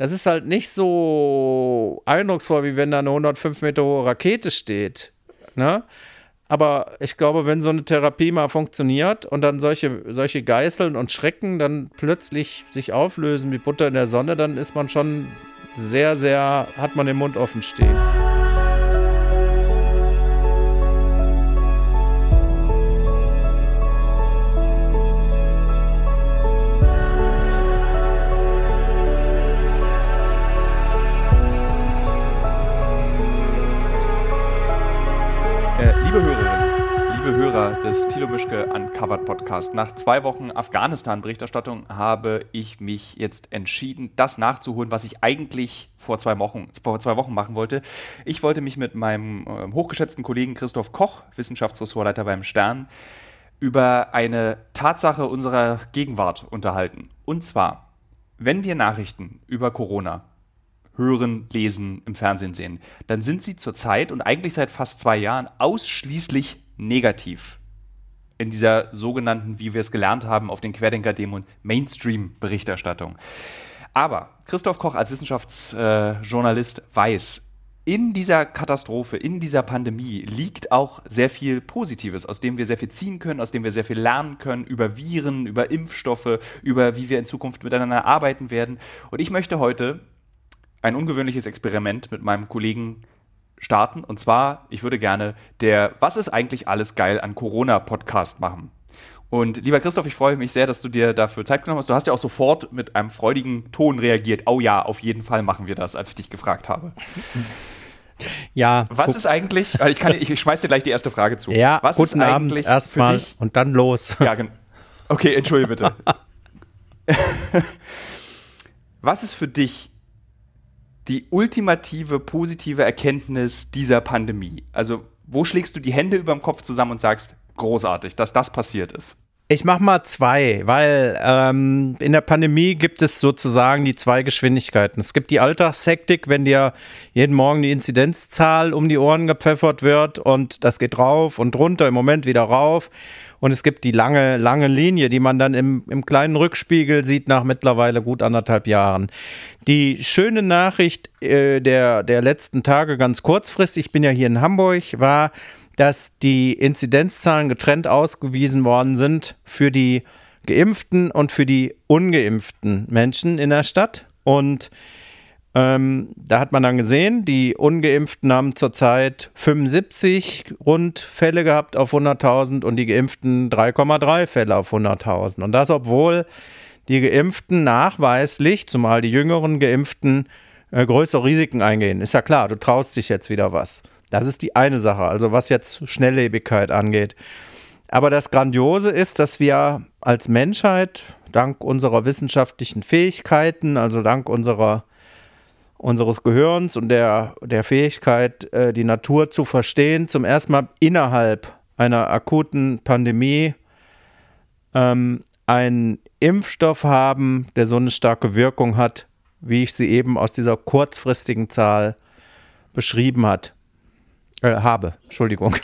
das ist halt nicht so eindrucksvoll, wie wenn da eine 105 Meter hohe Rakete steht. Ne? Aber ich glaube, wenn so eine Therapie mal funktioniert und dann solche, solche Geißeln und Schrecken dann plötzlich sich auflösen wie Butter in der Sonne, dann ist man schon sehr, sehr, hat man den Mund offen stehen. Des Thilo Mischke Uncovered Podcast. Nach zwei Wochen Afghanistan-Berichterstattung habe ich mich jetzt entschieden, das nachzuholen, was ich eigentlich vor zwei Wochen, vor zwei Wochen machen wollte. Ich wollte mich mit meinem äh, hochgeschätzten Kollegen Christoph Koch, Wissenschaftsressortleiter beim Stern, über eine Tatsache unserer Gegenwart unterhalten. Und zwar, wenn wir Nachrichten über Corona hören, lesen, im Fernsehen sehen, dann sind sie zurzeit und eigentlich seit fast zwei Jahren ausschließlich negativ in dieser sogenannten, wie wir es gelernt haben, auf den Querdenker-Demos Mainstream-Berichterstattung. Aber Christoph Koch als Wissenschaftsjournalist äh, weiß, in dieser Katastrophe, in dieser Pandemie liegt auch sehr viel Positives, aus dem wir sehr viel ziehen können, aus dem wir sehr viel lernen können über Viren, über Impfstoffe, über wie wir in Zukunft miteinander arbeiten werden. Und ich möchte heute ein ungewöhnliches Experiment mit meinem Kollegen starten. Und zwar, ich würde gerne der Was ist eigentlich alles geil an Corona-Podcast machen. Und lieber Christoph, ich freue mich sehr, dass du dir dafür Zeit genommen hast. Du hast ja auch sofort mit einem freudigen Ton reagiert. Oh ja, auf jeden Fall machen wir das, als ich dich gefragt habe. Ja. Was ist eigentlich, ich, kann, ich schmeiß dir gleich die erste Frage zu. Ja, was guten ist Abend erstmal und dann los. Ja, okay, entschuldige bitte. was ist für dich die ultimative positive Erkenntnis dieser Pandemie? Also, wo schlägst du die Hände über dem Kopf zusammen und sagst, großartig, dass das passiert ist? Ich mache mal zwei, weil ähm, in der Pandemie gibt es sozusagen die zwei Geschwindigkeiten. Es gibt die Alltagshektik, wenn dir jeden Morgen die Inzidenzzahl um die Ohren gepfeffert wird und das geht rauf und runter, im Moment wieder rauf. Und es gibt die lange, lange Linie, die man dann im, im kleinen Rückspiegel sieht nach mittlerweile gut anderthalb Jahren. Die schöne Nachricht äh, der, der letzten Tage, ganz kurzfristig, ich bin ja hier in Hamburg, war, dass die Inzidenzzahlen getrennt ausgewiesen worden sind für die geimpften und für die ungeimpften Menschen in der Stadt. Und ähm, da hat man dann gesehen, die Ungeimpften haben zurzeit 75 rund Fälle gehabt auf 100.000 und die Geimpften 3,3 Fälle auf 100.000. Und das, obwohl die Geimpften nachweislich, zumal die jüngeren Geimpften, äh, größere Risiken eingehen. Ist ja klar, du traust dich jetzt wieder was. Das ist die eine Sache, also was jetzt Schnelllebigkeit angeht. Aber das Grandiose ist, dass wir als Menschheit dank unserer wissenschaftlichen Fähigkeiten, also dank unserer unseres Gehirns und der, der Fähigkeit, äh, die Natur zu verstehen, zum ersten Mal innerhalb einer akuten Pandemie ähm, einen Impfstoff haben, der so eine starke Wirkung hat, wie ich sie eben aus dieser kurzfristigen Zahl beschrieben hat, äh, habe. Entschuldigung.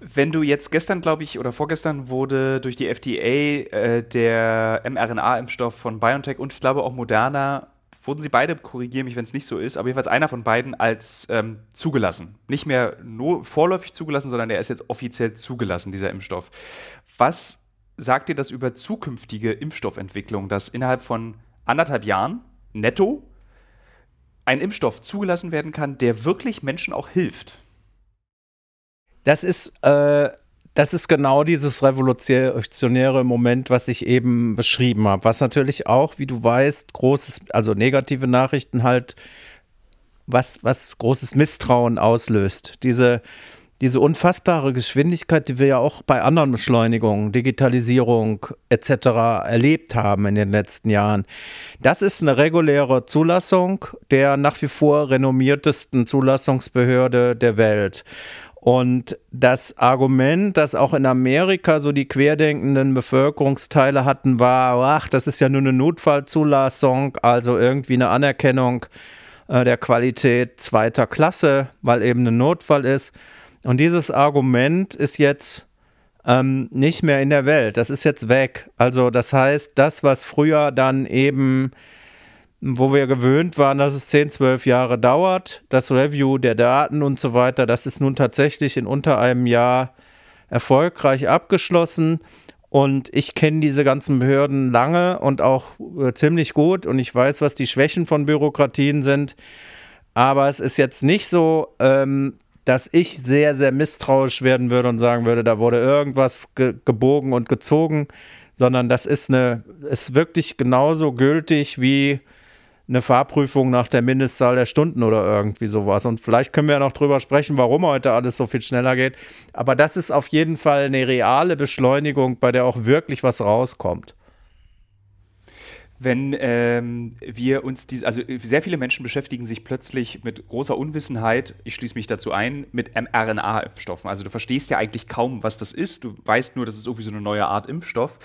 Wenn du jetzt gestern, glaube ich, oder vorgestern wurde durch die FDA äh, der mRNA-Impfstoff von BioNTech und ich glaube auch Moderna wurden sie beide, korrigiere mich, wenn es nicht so ist, aber jedenfalls einer von beiden als ähm, zugelassen. Nicht mehr nur vorläufig zugelassen, sondern der ist jetzt offiziell zugelassen, dieser Impfstoff. Was sagt dir das über zukünftige Impfstoffentwicklung, dass innerhalb von anderthalb Jahren netto ein Impfstoff zugelassen werden kann, der wirklich Menschen auch hilft? Das ist äh, das ist genau dieses revolutionäre Moment, was ich eben beschrieben habe. Was natürlich auch, wie du weißt, großes, also negative Nachrichten halt, was, was großes Misstrauen auslöst. Diese, diese unfassbare Geschwindigkeit, die wir ja auch bei anderen Beschleunigungen, Digitalisierung etc. erlebt haben in den letzten Jahren. Das ist eine reguläre Zulassung der nach wie vor renommiertesten Zulassungsbehörde der Welt. Und das Argument, das auch in Amerika so die querdenkenden Bevölkerungsteile hatten, war, ach, das ist ja nur eine Notfallzulassung, also irgendwie eine Anerkennung äh, der Qualität zweiter Klasse, weil eben ein Notfall ist. Und dieses Argument ist jetzt ähm, nicht mehr in der Welt. Das ist jetzt weg. Also das heißt, das, was früher dann eben wo wir gewöhnt waren, dass es 10, 12 Jahre dauert. Das Review der Daten und so weiter, das ist nun tatsächlich in unter einem Jahr erfolgreich abgeschlossen. Und ich kenne diese ganzen Behörden lange und auch äh, ziemlich gut und ich weiß, was die Schwächen von Bürokratien sind. Aber es ist jetzt nicht so, ähm, dass ich sehr, sehr misstrauisch werden würde und sagen würde, da wurde irgendwas ge gebogen und gezogen, sondern das ist eine, ist wirklich genauso gültig wie eine Fahrprüfung nach der Mindestzahl der Stunden oder irgendwie sowas. Und vielleicht können wir ja noch drüber sprechen, warum heute alles so viel schneller geht. Aber das ist auf jeden Fall eine reale Beschleunigung, bei der auch wirklich was rauskommt wenn ähm, wir uns diese, also sehr viele Menschen beschäftigen sich plötzlich mit großer Unwissenheit, ich schließe mich dazu ein, mit mRNA-Impfstoffen. Also du verstehst ja eigentlich kaum, was das ist. Du weißt nur, das ist irgendwie so eine neue Art Impfstoff.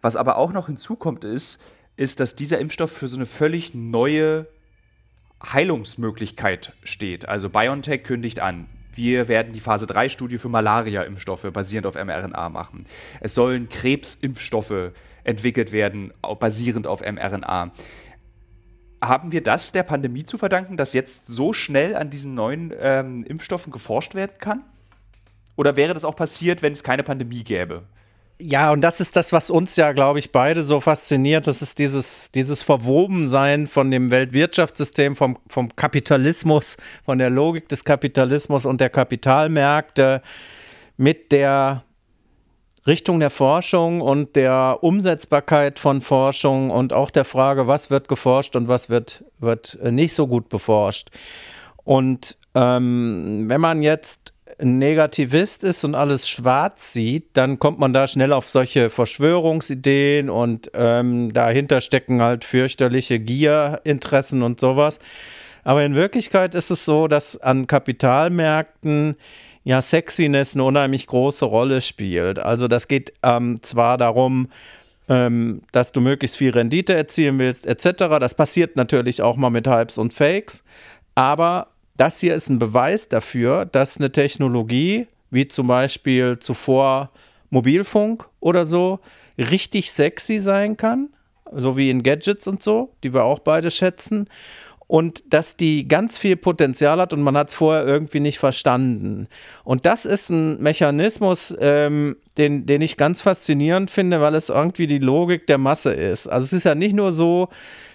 Was aber auch noch hinzukommt ist, ist, dass dieser Impfstoff für so eine völlig neue Heilungsmöglichkeit steht. Also BioNTech kündigt an, wir werden die Phase 3-Studie für Malaria-Impfstoffe basierend auf mRNA machen. Es sollen Krebsimpfstoffe entwickelt werden, basierend auf mRNA. Haben wir das der Pandemie zu verdanken, dass jetzt so schnell an diesen neuen ähm, Impfstoffen geforscht werden kann? Oder wäre das auch passiert, wenn es keine Pandemie gäbe? Ja, und das ist das, was uns ja, glaube ich, beide so fasziniert. Das ist dieses, dieses Verwobensein von dem Weltwirtschaftssystem, vom, vom Kapitalismus, von der Logik des Kapitalismus und der Kapitalmärkte mit der Richtung der Forschung und der Umsetzbarkeit von Forschung und auch der Frage, was wird geforscht und was wird, wird nicht so gut beforscht. Und ähm, wenn man jetzt ein Negativist ist und alles schwarz sieht, dann kommt man da schnell auf solche Verschwörungsideen und ähm, dahinter stecken halt fürchterliche Gierinteressen und sowas. Aber in Wirklichkeit ist es so, dass an Kapitalmärkten ja Sexiness eine unheimlich große Rolle spielt. Also das geht ähm, zwar darum, ähm, dass du möglichst viel Rendite erzielen willst, etc. Das passiert natürlich auch mal mit Hypes und Fakes. Aber das hier ist ein Beweis dafür, dass eine Technologie, wie zum Beispiel zuvor Mobilfunk oder so, richtig sexy sein kann, so wie in Gadgets und so, die wir auch beide schätzen. Und dass die ganz viel Potenzial hat und man hat es vorher irgendwie nicht verstanden. Und das ist ein Mechanismus, ähm, den, den ich ganz faszinierend finde, weil es irgendwie die Logik der Masse ist. Also es ist ja nicht nur so,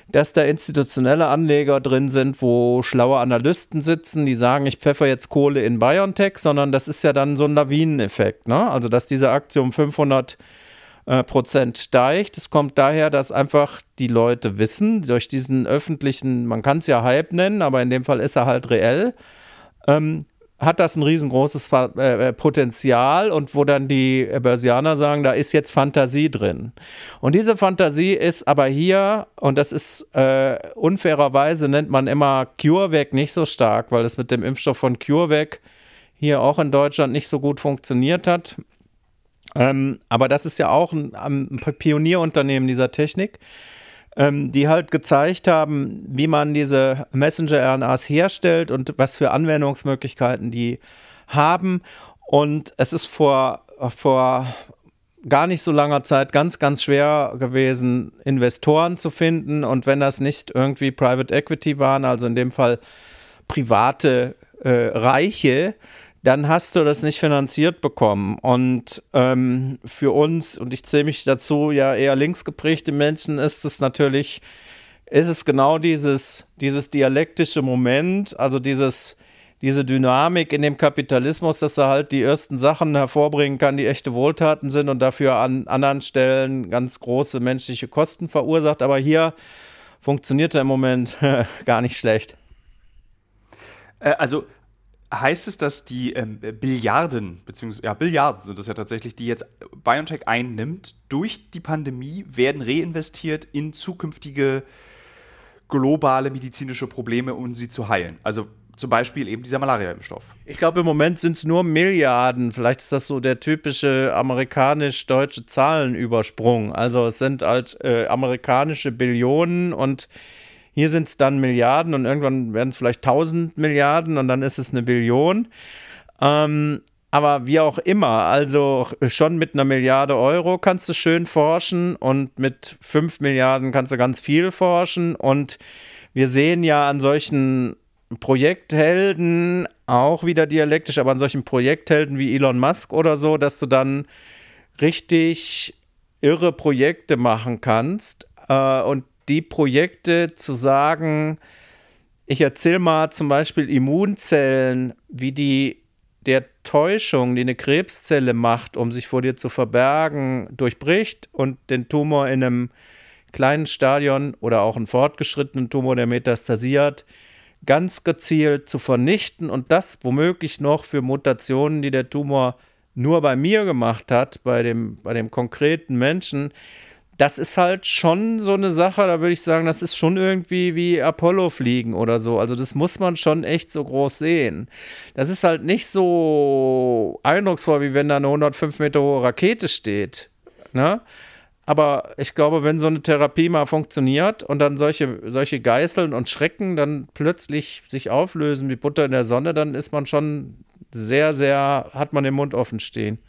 dass da institutionelle Anleger drin sind, wo schlaue Analysten sitzen, die sagen, ich pfeffer jetzt Kohle in BioNTech, sondern das ist ja dann so ein Lawineneffekt. Ne? Also, dass diese Aktie um 500 äh, Prozent steigt. Das kommt daher, dass einfach die Leute wissen, durch diesen öffentlichen, man kann es ja Hype nennen, aber in dem Fall ist er halt reell, ähm, hat das ein riesengroßes äh, Potenzial und wo dann die Börsianer sagen, da ist jetzt Fantasie drin. Und diese Fantasie ist aber hier, und das ist äh, unfairerweise, nennt man immer CureVac nicht so stark, weil es mit dem Impfstoff von CureVac hier auch in Deutschland nicht so gut funktioniert hat. Ähm, aber das ist ja auch ein, ein Pionierunternehmen dieser Technik ähm, die halt gezeigt haben, wie man diese Messenger-RNAs herstellt und was für Anwendungsmöglichkeiten die haben. Und es ist vor, vor gar nicht so langer Zeit ganz, ganz schwer gewesen, Investoren zu finden. Und wenn das nicht irgendwie Private Equity waren, also in dem Fall private äh, Reiche, dann hast du das nicht finanziert bekommen. Und ähm, für uns, und ich zähle mich dazu, ja eher linksgeprägte Menschen, ist es natürlich, ist es genau dieses, dieses dialektische Moment, also dieses, diese Dynamik in dem Kapitalismus, dass er halt die ersten Sachen hervorbringen kann, die echte Wohltaten sind und dafür an anderen Stellen ganz große menschliche Kosten verursacht. Aber hier funktioniert er im Moment gar nicht schlecht. Äh, also heißt es, dass die ähm, Billiarden, beziehungsweise ja, Billiarden sind es ja tatsächlich, die jetzt BioNTech einnimmt, durch die Pandemie werden reinvestiert in zukünftige globale medizinische Probleme, um sie zu heilen. Also zum Beispiel eben dieser Malaria-Impfstoff. Ich glaube, im Moment sind es nur Milliarden. Vielleicht ist das so der typische amerikanisch-deutsche Zahlenübersprung. Also es sind halt äh, amerikanische Billionen und hier sind es dann Milliarden und irgendwann werden es vielleicht 1000 Milliarden und dann ist es eine Billion. Ähm, aber wie auch immer, also schon mit einer Milliarde Euro kannst du schön forschen und mit fünf Milliarden kannst du ganz viel forschen. Und wir sehen ja an solchen Projekthelden, auch wieder dialektisch, aber an solchen Projekthelden wie Elon Musk oder so, dass du dann richtig irre Projekte machen kannst. Äh, und die Projekte zu sagen, ich erzähle mal zum Beispiel Immunzellen, wie die der Täuschung, die eine Krebszelle macht, um sich vor dir zu verbergen, durchbricht und den Tumor in einem kleinen Stadion oder auch einen fortgeschrittenen Tumor, der metastasiert, ganz gezielt zu vernichten und das womöglich noch für Mutationen, die der Tumor nur bei mir gemacht hat, bei dem, bei dem konkreten Menschen, das ist halt schon so eine Sache, da würde ich sagen, das ist schon irgendwie wie Apollo fliegen oder so. Also das muss man schon echt so groß sehen. Das ist halt nicht so eindrucksvoll, wie wenn da eine 105 Meter hohe Rakete steht. Ne? Aber ich glaube, wenn so eine Therapie mal funktioniert und dann solche, solche Geißeln und Schrecken dann plötzlich sich auflösen wie Butter in der Sonne, dann ist man schon sehr, sehr, hat man den Mund offen stehen.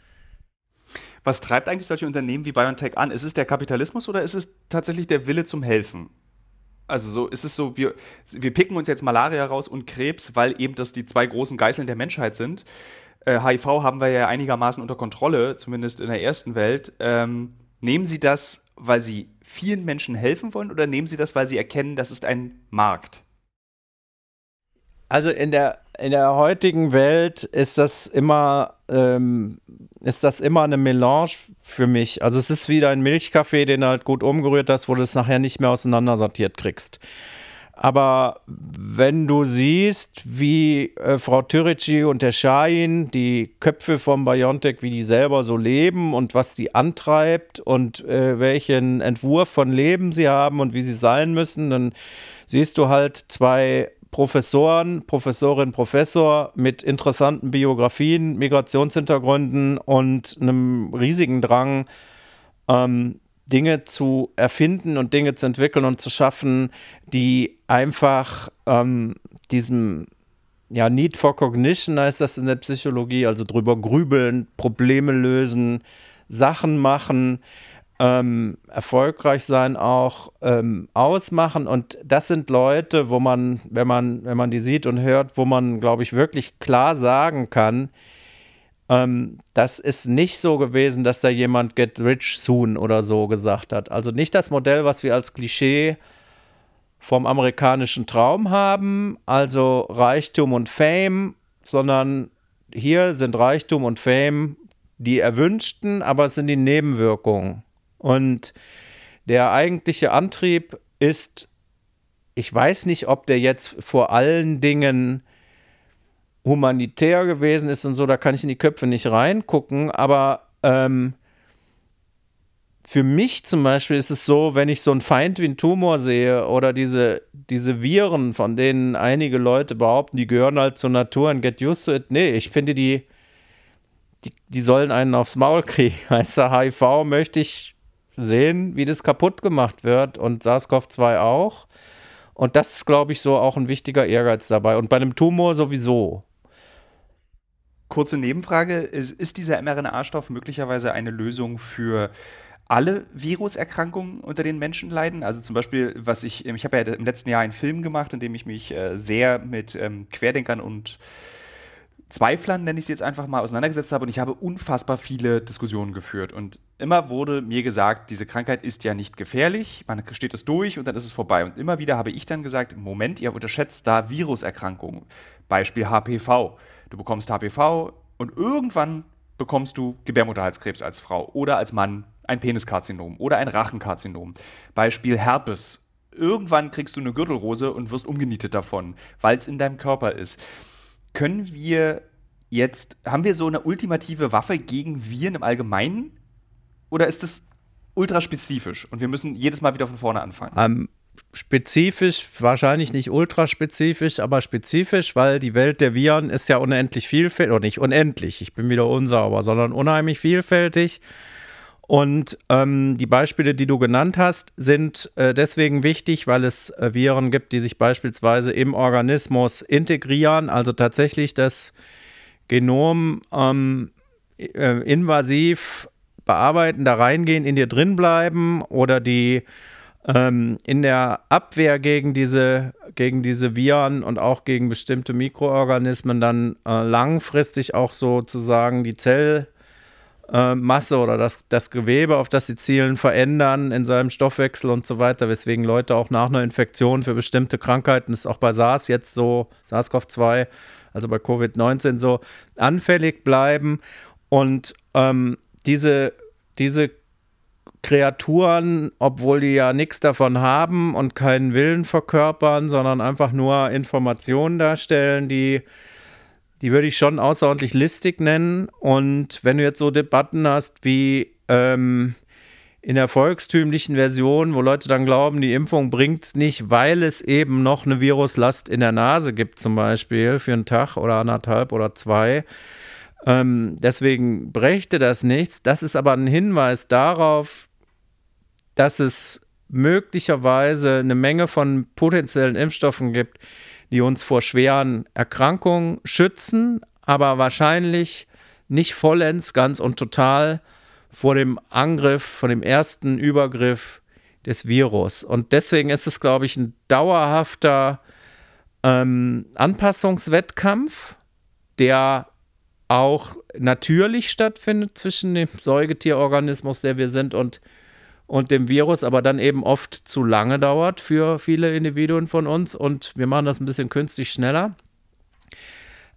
Was treibt eigentlich solche Unternehmen wie BioNTech an? Ist es der Kapitalismus oder ist es tatsächlich der Wille zum Helfen? Also so ist es so, wir, wir picken uns jetzt Malaria raus und Krebs, weil eben das die zwei großen Geißeln der Menschheit sind. Äh, HIV haben wir ja einigermaßen unter Kontrolle, zumindest in der ersten Welt. Ähm, nehmen Sie das, weil Sie vielen Menschen helfen wollen oder nehmen Sie das, weil Sie erkennen, das ist ein Markt? Also in der, in der heutigen Welt ist das immer ähm, ist das immer eine Melange für mich. Also es ist wieder ein Milchkaffee, den du halt gut umgerührt hast, wo du es nachher nicht mehr auseinandersortiert kriegst. Aber wenn du siehst, wie äh, Frau Türici und der Schein, die Köpfe von Biontech, wie die selber so leben und was die antreibt und äh, welchen Entwurf von Leben sie haben und wie sie sein müssen, dann siehst du halt zwei Professoren, Professorin, Professor mit interessanten Biografien, Migrationshintergründen und einem riesigen Drang, ähm, Dinge zu erfinden und Dinge zu entwickeln und zu schaffen, die einfach ähm, diesem ja, Need for Cognition heißt das in der Psychologie, also drüber grübeln, Probleme lösen, Sachen machen, ähm, erfolgreich sein auch ähm, ausmachen. Und das sind Leute, wo man, wenn man, wenn man die sieht und hört, wo man, glaube ich, wirklich klar sagen kann, ähm, das ist nicht so gewesen, dass da jemand get rich soon oder so gesagt hat. Also nicht das Modell, was wir als Klischee vom amerikanischen Traum haben, also Reichtum und Fame, sondern hier sind Reichtum und Fame die erwünschten, aber es sind die Nebenwirkungen. Und der eigentliche Antrieb ist, ich weiß nicht, ob der jetzt vor allen Dingen humanitär gewesen ist und so, da kann ich in die Köpfe nicht reingucken, aber ähm, für mich zum Beispiel ist es so, wenn ich so einen Feind wie einen Tumor sehe oder diese, diese Viren, von denen einige Leute behaupten, die gehören halt zur Natur und get used to it. Nee, ich finde, die, die, die sollen einen aufs Maul kriegen. Weißt du, HIV möchte ich sehen, wie das kaputt gemacht wird und SARS-CoV-2 auch. Und das ist, glaube ich, so auch ein wichtiger Ehrgeiz dabei. Und bei einem Tumor sowieso. Kurze Nebenfrage: Ist, ist dieser mRNA-Stoff möglicherweise eine Lösung für alle Viruserkrankungen, unter denen Menschen leiden? Also zum Beispiel, was ich, ich habe ja im letzten Jahr einen Film gemacht, in dem ich mich äh, sehr mit ähm, Querdenkern und Zweiflern, nenne ich sie jetzt einfach mal, auseinandergesetzt habe und ich habe unfassbar viele Diskussionen geführt. Und immer wurde mir gesagt, diese Krankheit ist ja nicht gefährlich, man steht es durch und dann ist es vorbei. Und immer wieder habe ich dann gesagt, Moment, ihr unterschätzt da Viruserkrankungen. Beispiel HPV. Du bekommst HPV und irgendwann bekommst du Gebärmutterhalskrebs als Frau oder als Mann ein Peniskarzinom oder ein Rachenkarzinom. Beispiel Herpes. Irgendwann kriegst du eine Gürtelrose und wirst umgenietet davon, weil es in deinem Körper ist können wir jetzt, haben wir so eine ultimative Waffe gegen Viren im Allgemeinen? Oder ist es ultra spezifisch und wir müssen jedes Mal wieder von vorne anfangen? Um, ähm, spezifisch, wahrscheinlich nicht ultra spezifisch, aber spezifisch, weil die Welt der Viren ist ja unendlich vielfältig, oder nicht unendlich, ich bin wieder unsauber, sondern unheimlich vielfältig. Und ähm, die Beispiele, die du genannt hast, sind äh, deswegen wichtig, weil es äh, Viren gibt, die sich beispielsweise im Organismus integrieren, also tatsächlich das Genom ähm, äh, invasiv bearbeiten, da reingehen, in dir drin bleiben oder die ähm, in der Abwehr gegen diese, gegen diese Viren und auch gegen bestimmte Mikroorganismen dann äh, langfristig auch sozusagen die Zellmasse äh, oder das, das Gewebe, auf das sie zielen, verändern in seinem Stoffwechsel und so weiter, weswegen Leute auch nach einer Infektion für bestimmte Krankheiten, das ist auch bei SARS jetzt so, SARS-CoV-2, also bei Covid-19 so, anfällig bleiben. Und ähm, diese, diese Kreaturen, obwohl die ja nichts davon haben und keinen Willen verkörpern, sondern einfach nur Informationen darstellen, die, die würde ich schon außerordentlich listig nennen. Und wenn du jetzt so Debatten hast wie ähm, in der volkstümlichen Version, wo Leute dann glauben, die Impfung bringt es nicht, weil es eben noch eine Viruslast in der Nase gibt, zum Beispiel für einen Tag oder anderthalb oder zwei. Ähm, deswegen brächte das nichts. Das ist aber ein Hinweis darauf, dass es möglicherweise eine Menge von potenziellen Impfstoffen gibt, die uns vor schweren Erkrankungen schützen, aber wahrscheinlich nicht vollends, ganz und total vor dem Angriff, vor dem ersten Übergriff des Virus. Und deswegen ist es, glaube ich, ein dauerhafter ähm, Anpassungswettkampf, der auch natürlich stattfindet zwischen dem Säugetierorganismus, der wir sind, und und dem Virus aber dann eben oft zu lange dauert für viele Individuen von uns und wir machen das ein bisschen künstlich schneller.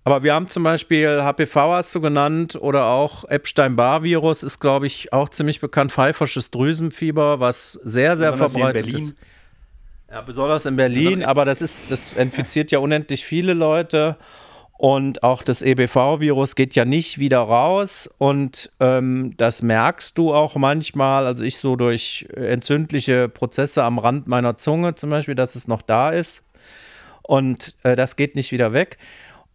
Aber wir haben zum Beispiel HPV hast du genannt oder auch Epstein-Barr-Virus ist, glaube ich, auch ziemlich bekannt. Pfeifersches Drüsenfieber, was sehr, sehr besonders verbreitet ist. Ja, besonders in Berlin, aber das ist, das infiziert ja unendlich viele Leute. Und auch das EBV-Virus geht ja nicht wieder raus. Und ähm, das merkst du auch manchmal. Also ich so durch entzündliche Prozesse am Rand meiner Zunge zum Beispiel, dass es noch da ist. Und äh, das geht nicht wieder weg.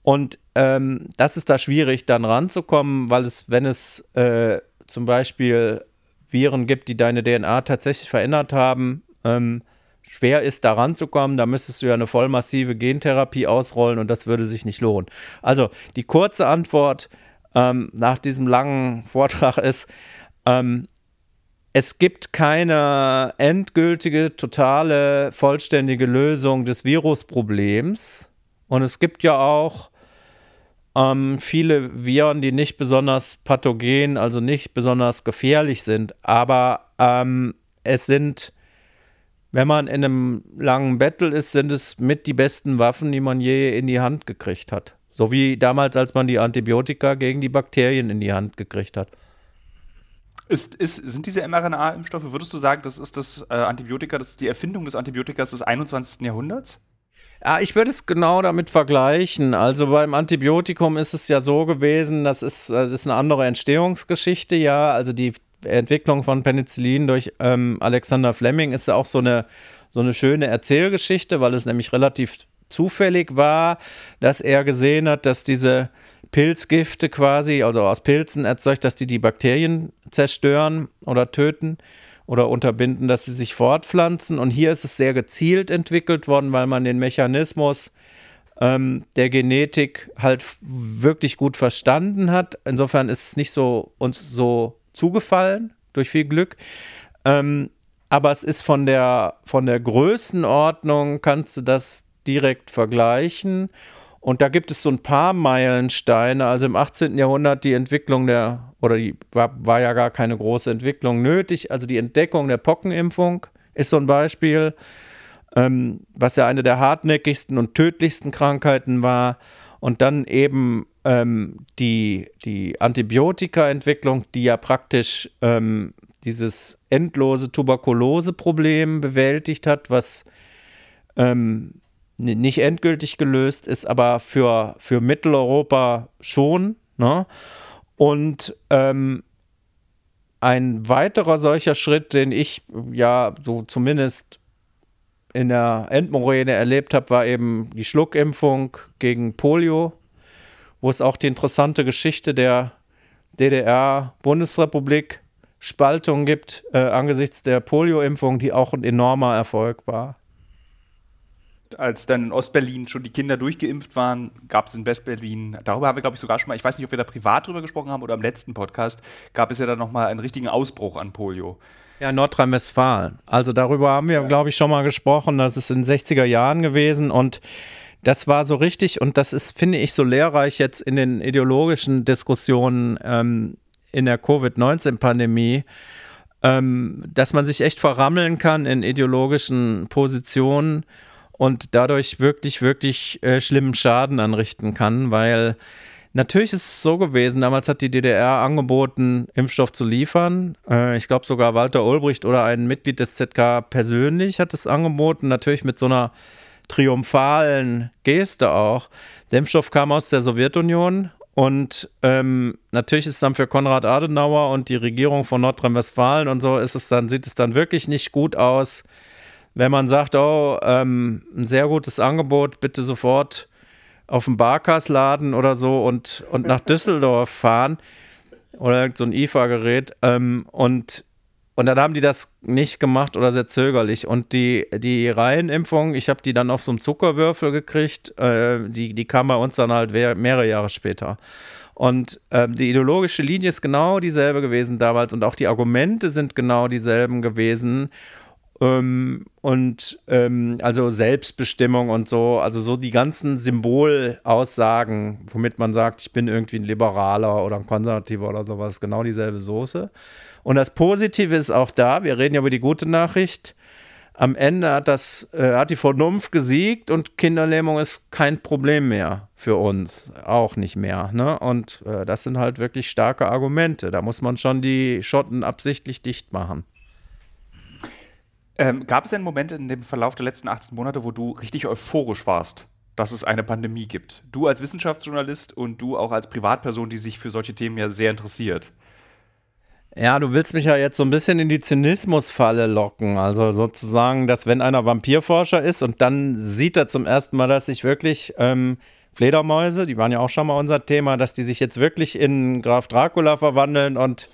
Und ähm, das ist da schwierig, dann ranzukommen, weil es, wenn es äh, zum Beispiel Viren gibt, die deine DNA tatsächlich verändert haben, ähm, schwer ist, da ranzukommen. Da müsstest du ja eine vollmassive Gentherapie ausrollen und das würde sich nicht lohnen. Also die kurze Antwort ähm, nach diesem langen Vortrag ist, ähm, es gibt keine endgültige, totale, vollständige Lösung des Virusproblems. Und es gibt ja auch ähm, viele Viren, die nicht besonders pathogen, also nicht besonders gefährlich sind. Aber ähm, es sind wenn man in einem langen Battle ist, sind es mit die besten Waffen, die man je in die Hand gekriegt hat. So wie damals, als man die Antibiotika gegen die Bakterien in die Hand gekriegt hat. Ist, ist, sind diese mRNA-Impfstoffe, würdest du sagen, das ist das äh, Antibiotika, das ist die Erfindung des Antibiotikas des 21. Jahrhunderts? Ja, ich würde es genau damit vergleichen. Also beim Antibiotikum ist es ja so gewesen, das ist, das ist eine andere Entstehungsgeschichte, ja. Also die Entwicklung von Penicillin durch ähm, Alexander Fleming ist ja auch so eine, so eine schöne Erzählgeschichte, weil es nämlich relativ zufällig war, dass er gesehen hat, dass diese Pilzgifte quasi, also aus Pilzen erzeugt, dass die die Bakterien zerstören oder töten oder unterbinden, dass sie sich fortpflanzen. Und hier ist es sehr gezielt entwickelt worden, weil man den Mechanismus ähm, der Genetik halt wirklich gut verstanden hat. Insofern ist es nicht so uns so zugefallen, durch viel Glück. Ähm, aber es ist von der, von der Größenordnung, kannst du das direkt vergleichen. Und da gibt es so ein paar Meilensteine. Also im 18. Jahrhundert die Entwicklung der, oder die war, war ja gar keine große Entwicklung nötig. Also die Entdeckung der Pockenimpfung ist so ein Beispiel, ähm, was ja eine der hartnäckigsten und tödlichsten Krankheiten war. Und dann eben ähm, die, die Antibiotika-Entwicklung, die ja praktisch ähm, dieses endlose Tuberkulose-Problem bewältigt hat, was ähm, nicht endgültig gelöst ist, aber für, für Mitteleuropa schon. Ne? Und ähm, ein weiterer solcher Schritt, den ich ja so zumindest in der Endmoräne erlebt habe, war eben die Schluckimpfung gegen Polio, wo es auch die interessante Geschichte der DDR-Bundesrepublik Spaltung gibt äh, angesichts der Polio-Impfung, die auch ein enormer Erfolg war. als dann in Ostberlin schon die Kinder durchgeimpft waren, gab es in Westberlin, darüber haben wir, glaube ich, sogar schon mal, ich weiß nicht, ob wir da privat drüber gesprochen haben oder im letzten Podcast, gab es ja dann nochmal einen richtigen Ausbruch an Polio. Ja, Nordrhein-Westfalen. Also darüber haben wir, ja. glaube ich, schon mal gesprochen. Das ist in den 60er Jahren gewesen und das war so richtig und das ist, finde ich, so lehrreich jetzt in den ideologischen Diskussionen ähm, in der Covid-19-Pandemie, ähm, dass man sich echt verrammeln kann in ideologischen Positionen und dadurch wirklich, wirklich äh, schlimmen Schaden anrichten kann, weil natürlich ist es so gewesen, damals hat die DDR angeboten, Impfstoff zu liefern. Äh, ich glaube sogar Walter Ulbricht oder ein Mitglied des ZK persönlich hat es angeboten, natürlich mit so einer triumphalen Geste auch. Der Impfstoff kam aus der Sowjetunion und ähm, natürlich ist es dann für Konrad Adenauer und die Regierung von Nordrhein-Westfalen und so ist es dann, sieht es dann wirklich nicht gut aus, wenn man sagt, oh, ähm, ein sehr gutes Angebot, bitte sofort auf den Barkas laden oder so und, und nach Düsseldorf fahren oder so ein IFA-Gerät ähm, und und dann haben die das nicht gemacht oder sehr zögerlich. Und die, die Reihenimpfung, ich habe die dann auf so einem Zuckerwürfel gekriegt. Äh, die, die kam bei uns dann halt mehrere Jahre später. Und ähm, die ideologische Linie ist genau dieselbe gewesen damals und auch die Argumente sind genau dieselben gewesen. Ähm, und ähm, also Selbstbestimmung und so, also so die ganzen Symbolaussagen, womit man sagt, ich bin irgendwie ein Liberaler oder ein Konservativer oder sowas, genau dieselbe Soße. Und das Positive ist auch da, wir reden ja über die gute Nachricht. Am Ende hat, das, äh, hat die Vernunft gesiegt und Kinderlähmung ist kein Problem mehr für uns. Auch nicht mehr. Ne? Und äh, das sind halt wirklich starke Argumente. Da muss man schon die Schotten absichtlich dicht machen. Ähm, gab es einen Moment in dem Verlauf der letzten 18 Monate, wo du richtig euphorisch warst, dass es eine Pandemie gibt? Du als Wissenschaftsjournalist und du auch als Privatperson, die sich für solche Themen ja sehr interessiert. Ja, du willst mich ja jetzt so ein bisschen in die Zynismusfalle locken. Also sozusagen, dass wenn einer Vampirforscher ist und dann sieht er zum ersten Mal, dass sich wirklich ähm, Fledermäuse, die waren ja auch schon mal unser Thema, dass die sich jetzt wirklich in Graf Dracula verwandeln und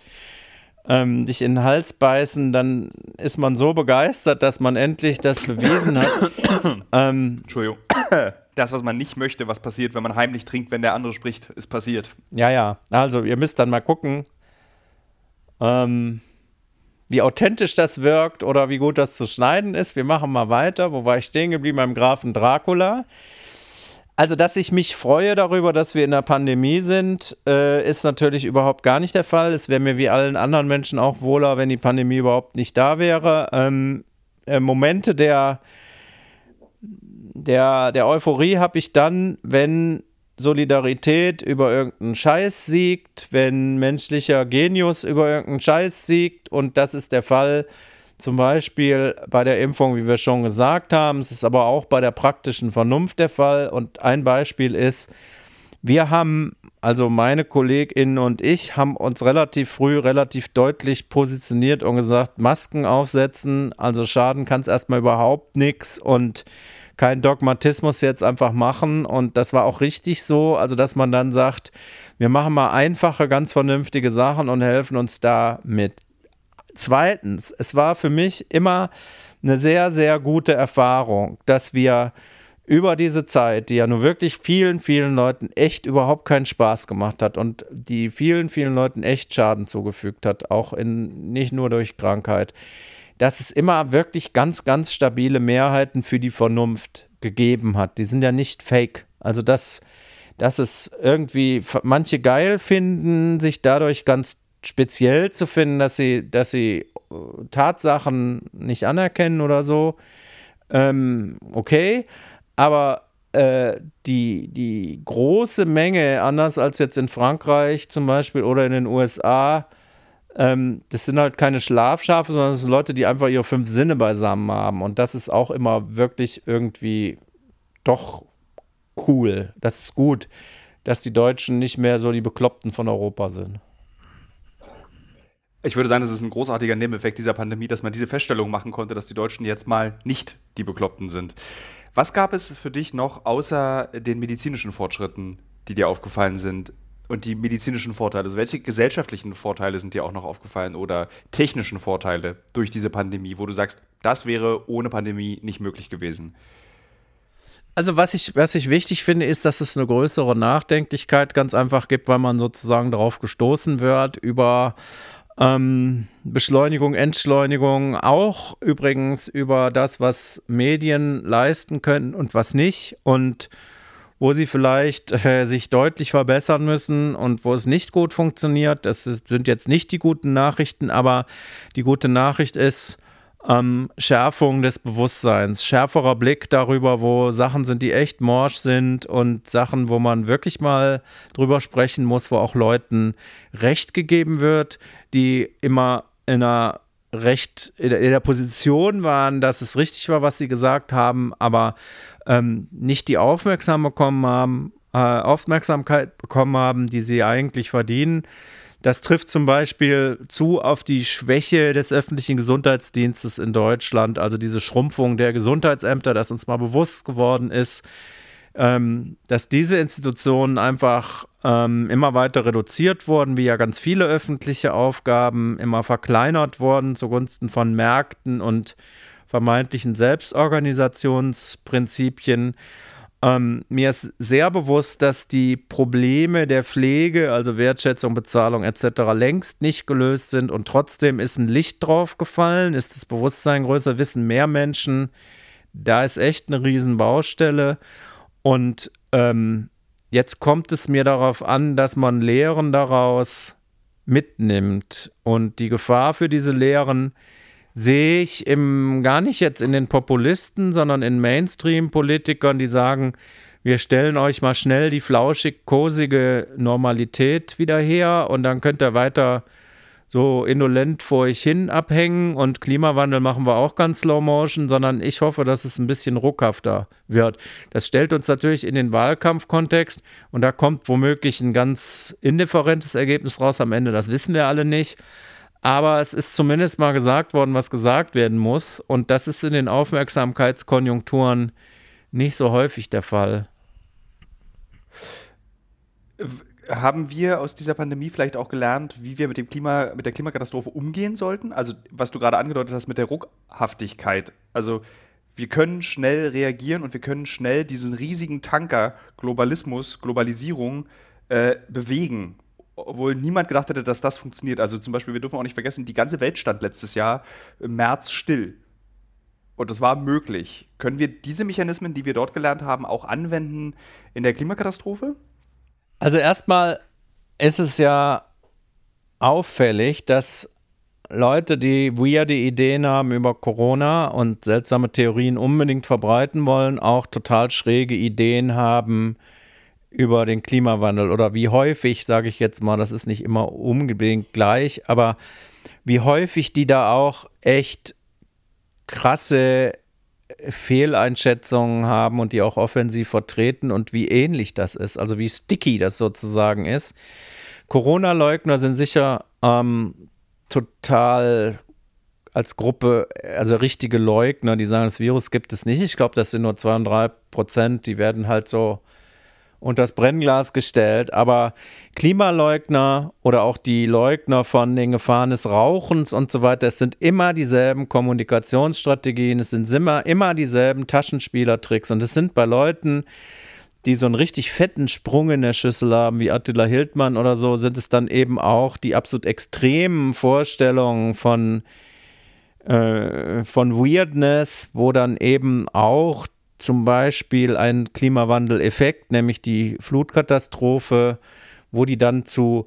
ähm, dich in den Hals beißen, dann ist man so begeistert, dass man endlich das bewiesen hat. ähm, Entschuldigung. Das, was man nicht möchte, was passiert, wenn man heimlich trinkt, wenn der andere spricht, ist passiert. Ja, ja. Also, ihr müsst dann mal gucken ähm, wie authentisch das wirkt oder wie gut das zu schneiden ist. Wir machen mal weiter. Wo war ich stehen geblieben? Beim Grafen Dracula. Also, dass ich mich freue darüber, dass wir in der Pandemie sind, äh, ist natürlich überhaupt gar nicht der Fall. Es wäre mir wie allen anderen Menschen auch wohler, wenn die Pandemie überhaupt nicht da wäre. Ähm, äh, Momente der, der, der Euphorie habe ich dann, wenn Solidarität über irgendeinen Scheiß siegt, wenn menschlicher Genius über irgendeinen Scheiß siegt. Und das ist der Fall zum Beispiel bei der Impfung, wie wir schon gesagt haben. Es ist aber auch bei der praktischen Vernunft der Fall. Und ein Beispiel ist, wir haben, also meine KollegInnen und ich, haben uns relativ früh, relativ deutlich positioniert und gesagt, Masken aufsetzen, also schaden kann es erstmal überhaupt nichts und kein Dogmatismus jetzt einfach machen. Und das war auch richtig so, also dass man dann sagt, wir machen mal einfache, ganz vernünftige Sachen und helfen uns da mit. Zweitens, es war für mich immer eine sehr, sehr gute Erfahrung, dass wir über diese Zeit, die ja nur wirklich vielen, vielen Leuten echt überhaupt keinen Spaß gemacht hat und die vielen, vielen Leuten echt Schaden zugefügt hat, auch in, nicht nur durch Krankheit, dass es immer wirklich ganz, ganz stabile Mehrheiten für die Vernunft gegeben hat. Die sind ja nicht fake. Also, dass, dass es irgendwie manche geil finden, sich dadurch ganz speziell zu finden, dass sie, dass sie äh, Tatsachen nicht anerkennen oder so. Ähm, okay, aber äh, die, die große Menge, anders als jetzt in Frankreich zum Beispiel oder in den USA, ähm, das sind halt keine Schlafschafe, sondern das sind Leute, die einfach ihre fünf Sinne beisammen haben. Und das ist auch immer wirklich irgendwie doch cool. Das ist gut, dass die Deutschen nicht mehr so die Bekloppten von Europa sind. Ich würde sagen, das ist ein großartiger Nebeneffekt dieser Pandemie, dass man diese Feststellung machen konnte, dass die Deutschen jetzt mal nicht die Bekloppten sind. Was gab es für dich noch außer den medizinischen Fortschritten, die dir aufgefallen sind, und die medizinischen Vorteile. Also welche gesellschaftlichen Vorteile sind dir auch noch aufgefallen oder technischen Vorteile durch diese Pandemie, wo du sagst, das wäre ohne Pandemie nicht möglich gewesen? also was ich, was ich wichtig finde, ist, dass es eine größere Nachdenklichkeit ganz einfach gibt, weil man sozusagen darauf gestoßen wird, über ähm, Beschleunigung, Entschleunigung, auch übrigens über das, was Medien leisten können und was nicht und wo sie vielleicht äh, sich deutlich verbessern müssen und wo es nicht gut funktioniert. Das sind jetzt nicht die guten Nachrichten, aber die gute Nachricht ist, ähm, Schärfung des Bewusstseins, schärferer Blick darüber, wo Sachen sind, die echt morsch sind und Sachen, wo man wirklich mal drüber sprechen muss, wo auch Leuten Recht gegeben wird, die immer in einer recht in der Position waren, dass es richtig war, was sie gesagt haben, aber ähm, nicht die Aufmerksam bekommen haben, äh, Aufmerksamkeit bekommen haben, die sie eigentlich verdienen. Das trifft zum Beispiel zu auf die Schwäche des öffentlichen Gesundheitsdienstes in Deutschland, also diese Schrumpfung der Gesundheitsämter, dass uns mal bewusst geworden ist, ähm, dass diese Institutionen einfach ähm, immer weiter reduziert wurden, wie ja ganz viele öffentliche Aufgaben immer verkleinert wurden zugunsten von Märkten und vermeintlichen Selbstorganisationsprinzipien. Ähm, mir ist sehr bewusst, dass die Probleme der Pflege, also Wertschätzung, Bezahlung etc., längst nicht gelöst sind und trotzdem ist ein Licht drauf gefallen, ist das Bewusstsein größer, wissen mehr Menschen, da ist echt eine Riesenbaustelle und ähm, jetzt kommt es mir darauf an, dass man Lehren daraus mitnimmt und die Gefahr für diese Lehren sehe ich im, gar nicht jetzt in den Populisten, sondern in Mainstream-Politikern, die sagen, wir stellen euch mal schnell die flauschig kosige Normalität wieder her und dann könnt ihr weiter so indolent vor euch hin abhängen und Klimawandel machen wir auch ganz slow motion, sondern ich hoffe, dass es ein bisschen ruckhafter wird. Das stellt uns natürlich in den Wahlkampfkontext und da kommt womöglich ein ganz indifferentes Ergebnis raus am Ende, das wissen wir alle nicht. Aber es ist zumindest mal gesagt worden, was gesagt werden muss. Und das ist in den Aufmerksamkeitskonjunkturen nicht so häufig der Fall. Haben wir aus dieser Pandemie vielleicht auch gelernt, wie wir mit, dem Klima, mit der Klimakatastrophe umgehen sollten? Also, was du gerade angedeutet hast mit der Ruckhaftigkeit. Also, wir können schnell reagieren und wir können schnell diesen riesigen Tanker Globalismus, Globalisierung äh, bewegen obwohl niemand gedacht hätte, dass das funktioniert. Also zum Beispiel, wir dürfen auch nicht vergessen, die ganze Welt stand letztes Jahr im März still. Und das war möglich. Können wir diese Mechanismen, die wir dort gelernt haben, auch anwenden in der Klimakatastrophe? Also erstmal ist es ja auffällig, dass Leute, die weirde Ideen haben über Corona und seltsame Theorien unbedingt verbreiten wollen, auch total schräge Ideen haben über den Klimawandel oder wie häufig, sage ich jetzt mal, das ist nicht immer unbedingt gleich, aber wie häufig die da auch echt krasse Fehleinschätzungen haben und die auch offensiv vertreten und wie ähnlich das ist, also wie sticky das sozusagen ist. Corona-Leugner sind sicher ähm, total als Gruppe, also richtige Leugner, die sagen, das Virus gibt es nicht. Ich glaube, das sind nur zwei und drei Prozent, die werden halt so unter das Brennglas gestellt. Aber Klimaleugner oder auch die Leugner von den Gefahren des Rauchens und so weiter, es sind immer dieselben Kommunikationsstrategien, es sind immer, immer dieselben Taschenspielertricks. Und es sind bei Leuten, die so einen richtig fetten Sprung in der Schüssel haben, wie Attila Hildmann oder so, sind es dann eben auch die absolut extremen Vorstellungen von, äh, von Weirdness, wo dann eben auch zum Beispiel ein Klimawandeleffekt, nämlich die Flutkatastrophe, wo die dann zu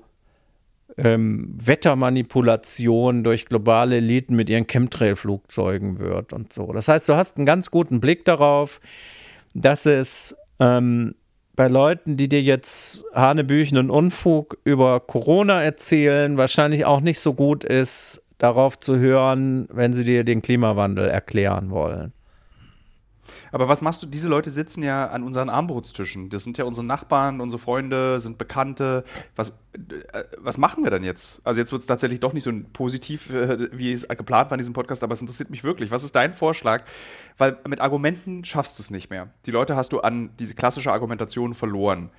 ähm, Wettermanipulation durch globale Eliten mit ihren Chemtrail-Flugzeugen wird und so. Das heißt, du hast einen ganz guten Blick darauf, dass es ähm, bei Leuten, die dir jetzt hanebüchenden Unfug über Corona erzählen, wahrscheinlich auch nicht so gut ist, darauf zu hören, wenn sie dir den Klimawandel erklären wollen. Aber was machst du? Diese Leute sitzen ja an unseren Armbrotstischen. Das sind ja unsere Nachbarn, unsere Freunde, sind Bekannte. Was, äh, was machen wir dann jetzt? Also jetzt wird es tatsächlich doch nicht so positiv, äh, wie es geplant war in diesem Podcast, aber es interessiert mich wirklich. Was ist dein Vorschlag? Weil mit Argumenten schaffst du es nicht mehr. Die Leute hast du an diese klassische Argumentation verloren.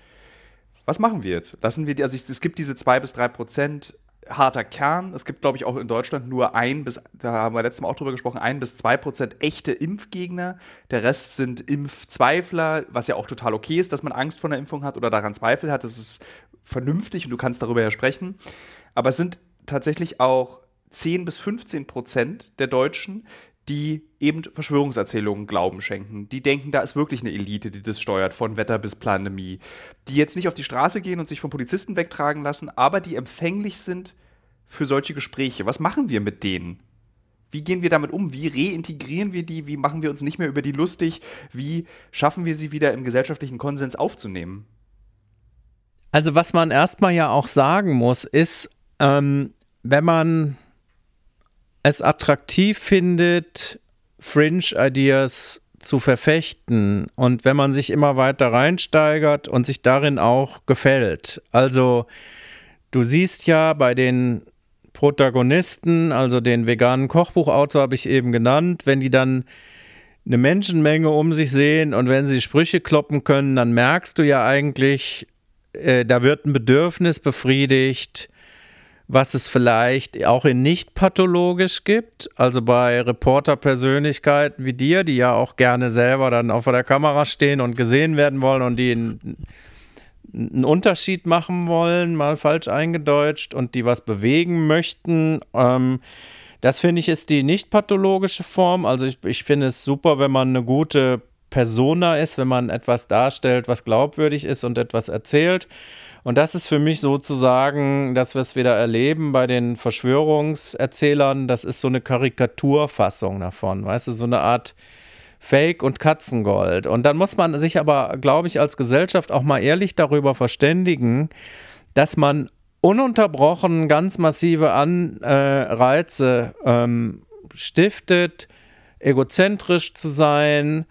Was machen wir jetzt? Lassen wir die, also es gibt diese zwei bis drei Prozent harter Kern. Es gibt, glaube ich, auch in Deutschland nur ein bis, da haben wir letztes Mal auch drüber gesprochen, ein bis zwei Prozent echte Impfgegner. Der Rest sind Impfzweifler, was ja auch total okay ist, dass man Angst vor einer Impfung hat oder daran Zweifel hat. Das ist vernünftig und du kannst darüber ja sprechen. Aber es sind tatsächlich auch 10 bis 15 Prozent der Deutschen, die eben Verschwörungserzählungen Glauben schenken. Die denken, da ist wirklich eine Elite, die das steuert, von Wetter bis Pandemie. Die jetzt nicht auf die Straße gehen und sich von Polizisten wegtragen lassen, aber die empfänglich sind für solche Gespräche. Was machen wir mit denen? Wie gehen wir damit um? Wie reintegrieren wir die? Wie machen wir uns nicht mehr über die lustig? Wie schaffen wir sie wieder im gesellschaftlichen Konsens aufzunehmen? Also was man erstmal ja auch sagen muss, ist, ähm, wenn man es attraktiv findet, Fringe-Ideas zu verfechten und wenn man sich immer weiter reinsteigert und sich darin auch gefällt. Also du siehst ja bei den Protagonisten, also den veganen Kochbuchautor habe ich eben genannt, wenn die dann eine Menschenmenge um sich sehen und wenn sie Sprüche kloppen können, dann merkst du ja eigentlich, äh, da wird ein Bedürfnis befriedigt, was es vielleicht auch in nicht pathologisch gibt, also bei Reporterpersönlichkeiten wie dir, die ja auch gerne selber dann auch vor der Kamera stehen und gesehen werden wollen und die einen, Unterschied machen wollen, mal falsch eingedeutscht und die was bewegen möchten. Ähm, das finde ich ist die nicht pathologische Form. Also ich, ich finde es super, wenn man eine gute Persona ist, wenn man etwas darstellt, was glaubwürdig ist und etwas erzählt. Und das ist für mich sozusagen, dass wir es wieder erleben bei den Verschwörungserzählern, das ist so eine Karikaturfassung davon, weißt du, so eine Art Fake und Katzengold. Und dann muss man sich aber, glaube ich, als Gesellschaft auch mal ehrlich darüber verständigen, dass man ununterbrochen ganz massive Anreize ähm, stiftet, egozentrisch zu sein,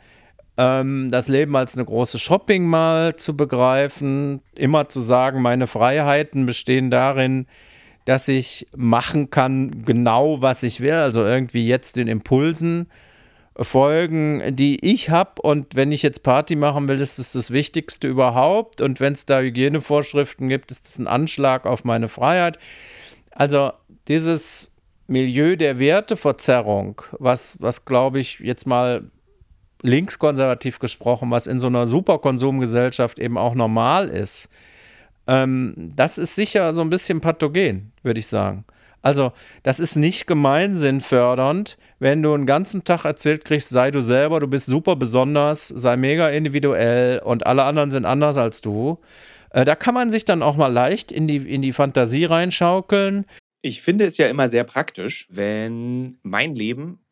ähm, das Leben als eine große Shopping mal zu begreifen, immer zu sagen, meine Freiheiten bestehen darin, dass ich machen kann genau, was ich will, also irgendwie jetzt den Impulsen folgen, die ich habe. Und wenn ich jetzt Party machen will, ist das das Wichtigste überhaupt. Und wenn es da Hygienevorschriften gibt, ist das ein Anschlag auf meine Freiheit. Also dieses Milieu der Werteverzerrung, was, was glaube ich jetzt mal linkskonservativ gesprochen, was in so einer Superkonsumgesellschaft eben auch normal ist, ähm, das ist sicher so ein bisschen pathogen, würde ich sagen. Also, das ist nicht gemeinsinnfördernd, wenn du einen ganzen Tag erzählt kriegst, sei du selber, du bist super besonders, sei mega individuell und alle anderen sind anders als du. Äh, da kann man sich dann auch mal leicht in die, in die Fantasie reinschaukeln. Ich finde es ja immer sehr praktisch, wenn mein Leben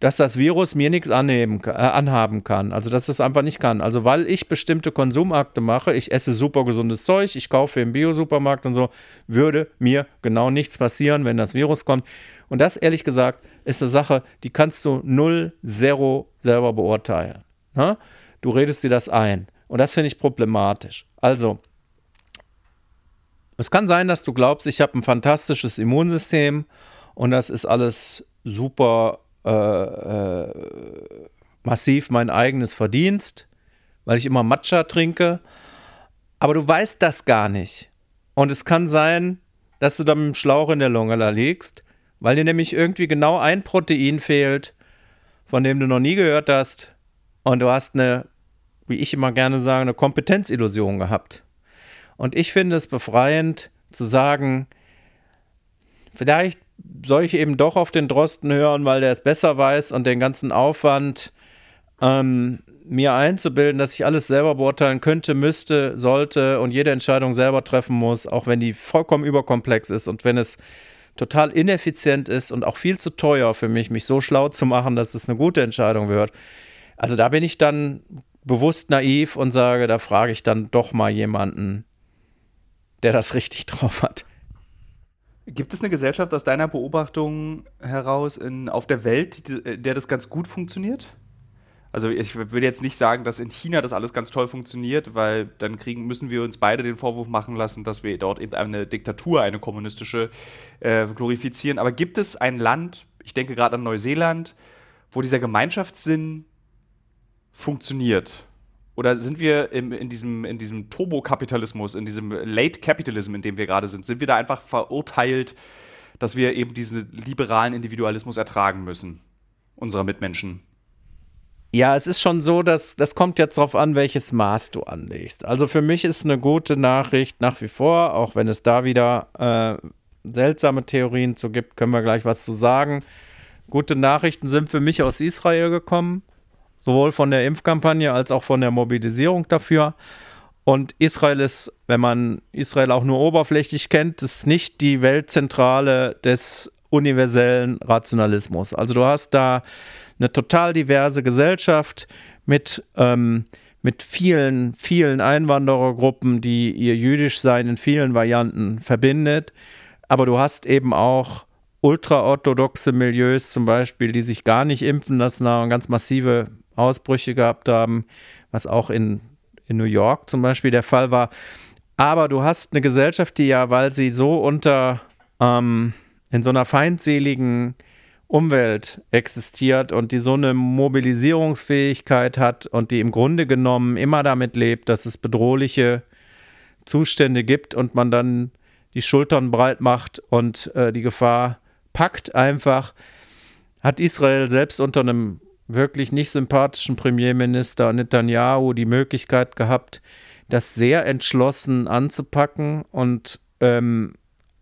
dass das Virus mir nichts anheben, äh, anhaben kann. Also, dass es einfach nicht kann. Also, weil ich bestimmte Konsumakte mache, ich esse super gesundes Zeug, ich kaufe im Biosupermarkt und so, würde mir genau nichts passieren, wenn das Virus kommt. Und das, ehrlich gesagt, ist eine Sache, die kannst du null, zero selber beurteilen. Na? Ne? Du redest dir das ein. Und das finde ich problematisch. Also, es kann sein, dass du glaubst, ich habe ein fantastisches Immunsystem und das ist alles super äh, äh, massiv mein eigenes Verdienst, weil ich immer Matcha trinke. Aber du weißt das gar nicht. Und es kann sein, dass du da mit dem Schlauch in der Lunge liegst, weil dir nämlich irgendwie genau ein Protein fehlt, von dem du noch nie gehört hast. Und du hast eine, wie ich immer gerne sage, eine Kompetenzillusion gehabt. Und ich finde es befreiend zu sagen, vielleicht soll ich eben doch auf den Drosten hören, weil der es besser weiß und den ganzen Aufwand ähm, mir einzubilden, dass ich alles selber beurteilen könnte, müsste, sollte und jede Entscheidung selber treffen muss, auch wenn die vollkommen überkomplex ist und wenn es total ineffizient ist und auch viel zu teuer für mich, mich so schlau zu machen, dass es eine gute Entscheidung wird. Also da bin ich dann bewusst naiv und sage, da frage ich dann doch mal jemanden, der das richtig drauf hat. Gibt es eine Gesellschaft aus deiner Beobachtung heraus in, auf der Welt, in der das ganz gut funktioniert? Also ich will jetzt nicht sagen, dass in China das alles ganz toll funktioniert, weil dann kriegen, müssen wir uns beide den Vorwurf machen lassen, dass wir dort eben eine Diktatur, eine kommunistische, äh, glorifizieren. Aber gibt es ein Land, ich denke gerade an Neuseeland, wo dieser Gemeinschaftssinn funktioniert? Oder sind wir im, in diesem, in diesem Turbokapitalismus, in diesem Late Capitalism, in dem wir gerade sind, sind wir da einfach verurteilt, dass wir eben diesen liberalen Individualismus ertragen müssen, unserer Mitmenschen? Ja, es ist schon so, dass das kommt jetzt darauf an, welches Maß du anlegst. Also für mich ist eine gute Nachricht nach wie vor, auch wenn es da wieder äh, seltsame Theorien zu gibt, können wir gleich was zu sagen. Gute Nachrichten sind für mich aus Israel gekommen sowohl von der Impfkampagne als auch von der Mobilisierung dafür. Und Israel ist, wenn man Israel auch nur oberflächlich kennt, ist nicht die Weltzentrale des universellen Rationalismus. Also du hast da eine total diverse Gesellschaft mit, ähm, mit vielen, vielen Einwanderergruppen, die ihr Jüdischsein in vielen Varianten verbindet. Aber du hast eben auch ultraorthodoxe Milieus zum Beispiel, die sich gar nicht impfen lassen haben, ganz massive Ausbrüche gehabt haben, was auch in, in New York zum Beispiel der Fall war. Aber du hast eine Gesellschaft, die ja, weil sie so unter ähm, in so einer feindseligen Umwelt existiert und die so eine Mobilisierungsfähigkeit hat und die im Grunde genommen immer damit lebt, dass es bedrohliche Zustände gibt und man dann die Schultern breit macht und äh, die Gefahr packt einfach, hat Israel selbst unter einem wirklich nicht sympathischen Premierminister Netanyahu die Möglichkeit gehabt, das sehr entschlossen anzupacken und ähm,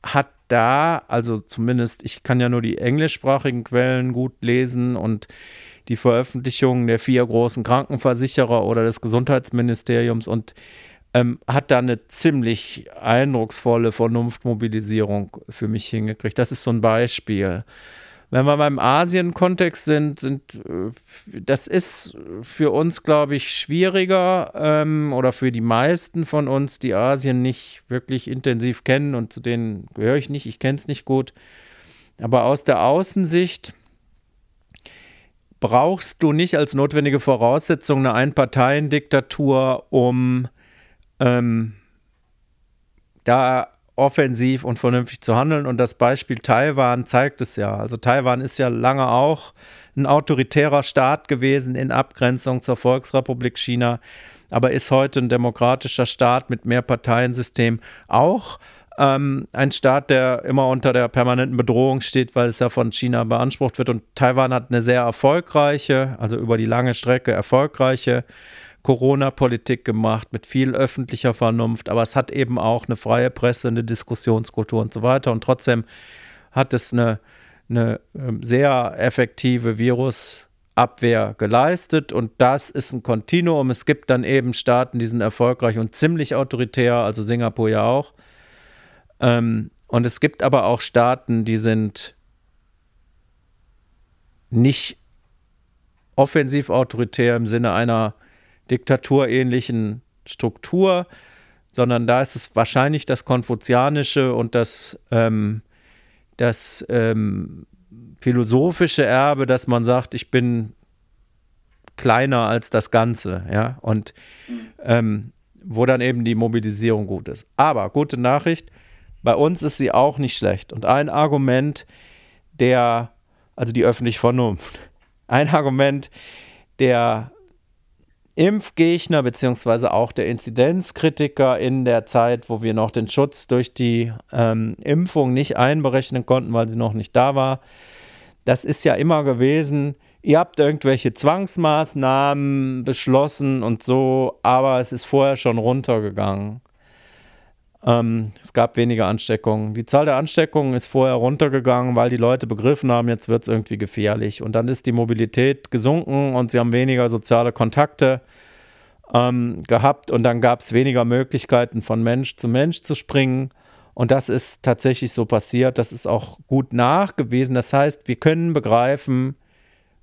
hat da, also zumindest, ich kann ja nur die englischsprachigen Quellen gut lesen und die Veröffentlichungen der vier großen Krankenversicherer oder des Gesundheitsministeriums und ähm, hat da eine ziemlich eindrucksvolle Vernunftmobilisierung für mich hingekriegt. Das ist so ein Beispiel. Wenn wir beim Asien-Kontext sind, sind, äh, das ist für uns, glaube ich, schwieriger ähm, oder für die meisten von uns, die Asien nicht wirklich intensiv kennen und zu denen gehöre ich nicht, ich kenne es nicht gut. Aber aus der Außensicht brauchst du nicht als notwendige Voraussetzung eine Einparteiendiktatur, um ähm, da offensiv und vernünftig zu handeln. Und das Beispiel Taiwan zeigt es ja. Also Taiwan ist ja lange auch ein autoritärer Staat gewesen in Abgrenzung zur Volksrepublik China, aber ist heute ein demokratischer Staat mit Mehrparteiensystem auch. Ähm, ein Staat, der immer unter der permanenten Bedrohung steht, weil es ja von China beansprucht wird. Und Taiwan hat eine sehr erfolgreiche, also über die lange Strecke erfolgreiche Corona-Politik gemacht mit viel öffentlicher Vernunft, aber es hat eben auch eine freie Presse, eine Diskussionskultur und so weiter. Und trotzdem hat es eine, eine ähm, sehr effektive Virusabwehr geleistet und das ist ein Kontinuum. Es gibt dann eben Staaten, die sind erfolgreich und ziemlich autoritär, also Singapur ja auch. Ähm, und es gibt aber auch Staaten, die sind nicht offensiv autoritär im Sinne einer diktaturähnlichen Struktur, sondern da ist es wahrscheinlich das Konfuzianische und das, ähm, das ähm, philosophische Erbe, dass man sagt, ich bin kleiner als das Ganze, ja, und ähm, wo dann eben die Mobilisierung gut ist. Aber gute Nachricht, bei uns ist sie auch nicht schlecht. Und ein Argument der, also die öffentliche Vernunft, ein Argument der Impfgegner beziehungsweise auch der Inzidenzkritiker in der Zeit, wo wir noch den Schutz durch die ähm, Impfung nicht einberechnen konnten, weil sie noch nicht da war. Das ist ja immer gewesen, ihr habt irgendwelche Zwangsmaßnahmen beschlossen und so, aber es ist vorher schon runtergegangen. Ähm, es gab weniger Ansteckungen. Die Zahl der Ansteckungen ist vorher runtergegangen, weil die Leute begriffen haben, jetzt wird es irgendwie gefährlich. Und dann ist die Mobilität gesunken und sie haben weniger soziale Kontakte ähm, gehabt und dann gab es weniger Möglichkeiten, von Mensch zu Mensch zu springen. Und das ist tatsächlich so passiert. Das ist auch gut nachgewiesen. Das heißt, wir können begreifen,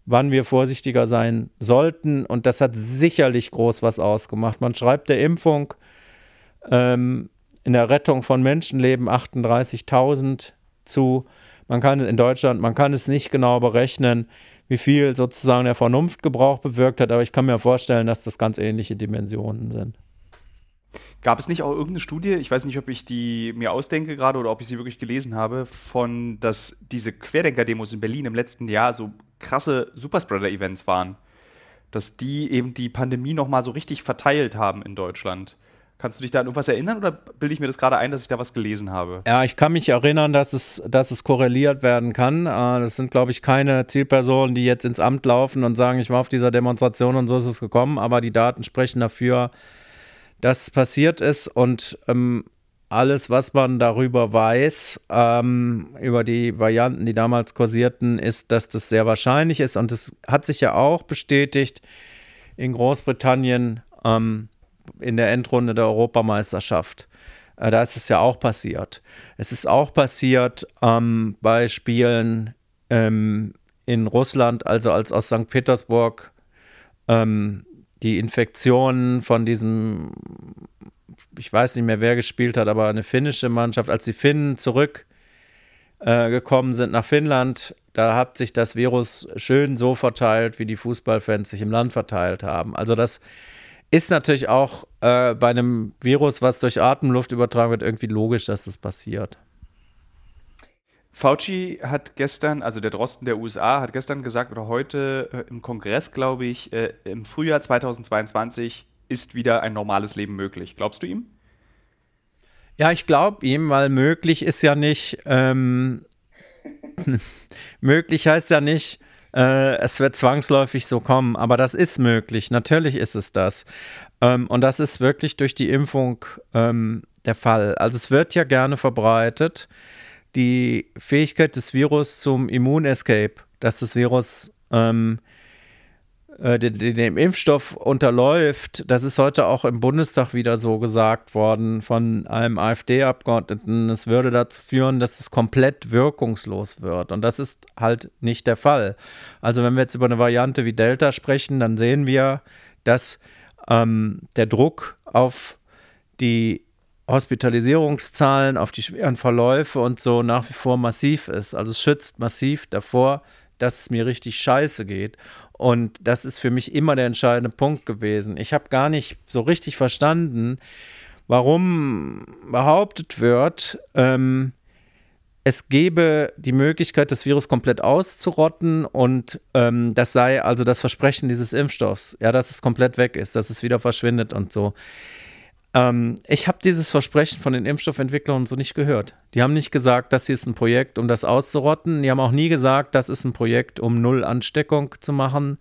wann wir vorsichtiger sein sollten. Und das hat sicherlich groß was ausgemacht. Man schreibt der Impfung ähm, in der Rettung von Menschenleben 38.000 zu. Man kann in Deutschland, man kann es nicht genau berechnen, wie viel sozusagen der Vernunftgebrauch bewirkt hat, aber ich kann mir vorstellen, dass das ganz ähnliche Dimensionen sind. Gab es nicht auch irgendeine Studie, ich weiß nicht, ob ich die mir ausdenke gerade oder ob ich sie wirklich gelesen habe, von, dass diese Querdenker-Demos in Berlin im letzten Jahr so krasse Superspreader-Events waren? Dass die eben die Pandemie nochmal so richtig verteilt haben in Deutschland. Kannst du dich da an irgendwas erinnern oder bilde ich mir das gerade ein, dass ich da was gelesen habe? Ja, ich kann mich erinnern, dass es, dass es korreliert werden kann. Äh, das sind, glaube ich, keine Zielpersonen, die jetzt ins Amt laufen und sagen, ich war auf dieser Demonstration und so ist es gekommen, aber die Daten sprechen dafür, dass es passiert ist und ähm, alles, was man darüber weiß, ähm, über die Varianten, die damals kursierten, ist, dass das sehr wahrscheinlich ist und es hat sich ja auch bestätigt in Großbritannien. Ähm, in der Endrunde der Europameisterschaft. Äh, da ist es ja auch passiert. Es ist auch passiert ähm, bei Spielen ähm, in Russland, also als aus St. Petersburg ähm, die Infektionen von diesem, ich weiß nicht mehr, wer gespielt hat, aber eine finnische Mannschaft, als die Finnen zurückgekommen äh, sind nach Finnland, da hat sich das Virus schön so verteilt, wie die Fußballfans sich im Land verteilt haben. Also das ist natürlich auch äh, bei einem Virus, was durch Atemluft übertragen wird, irgendwie logisch, dass das passiert. Fauci hat gestern, also der Drosten der USA, hat gestern gesagt oder heute äh, im Kongress, glaube ich, äh, im Frühjahr 2022 ist wieder ein normales Leben möglich. Glaubst du ihm? Ja, ich glaube ihm, weil möglich ist ja nicht, ähm, möglich heißt ja nicht, äh, es wird zwangsläufig so kommen. Aber das ist möglich, natürlich ist es das. Ähm, und das ist wirklich durch die Impfung ähm, der Fall. Also es wird ja gerne verbreitet, die Fähigkeit des Virus zum Immunescape, dass das Virus ähm, äh, dem Impfstoff unterläuft, das ist heute auch im Bundestag wieder so gesagt worden von einem AfD-Abgeordneten, es würde dazu führen, dass es komplett wirkungslos wird. Und das ist halt nicht der Fall. Also wenn wir jetzt über eine Variante wie Delta sprechen, dann sehen wir, dass ähm, der Druck auf die Hospitalisierungszahlen, auf die schweren Verläufe und so nach wie vor massiv ist. Also es schützt massiv davor, dass es mir richtig scheiße geht. Und das ist für mich immer der entscheidende Punkt gewesen. Ich habe gar nicht so richtig verstanden, warum behauptet wird, ähm, es gebe die Möglichkeit, das Virus komplett auszurotten und ähm, das sei also das Versprechen dieses Impfstoffs, ja, dass es komplett weg ist, dass es wieder verschwindet und so. Ähm, ich habe dieses Versprechen von den Impfstoffentwicklern so nicht gehört. Die haben nicht gesagt, das hier ist ein Projekt, um das auszurotten. Die haben auch nie gesagt, das ist ein Projekt, um null Ansteckung zu machen,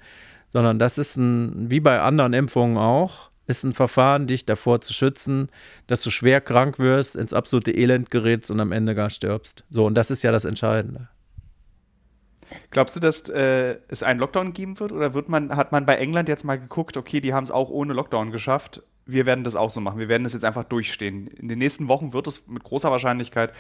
sondern das ist ein, wie bei anderen Impfungen auch, ist ein Verfahren, dich davor zu schützen, dass du schwer krank wirst, ins absolute Elend gerätst und am Ende gar stirbst. So, und das ist ja das Entscheidende. Glaubst du, dass äh, es einen Lockdown geben wird? Oder wird man, hat man bei England jetzt mal geguckt, okay, die haben es auch ohne Lockdown geschafft, wir werden das auch so machen. Wir werden das jetzt einfach durchstehen. In den nächsten Wochen wird es mit großer Wahrscheinlichkeit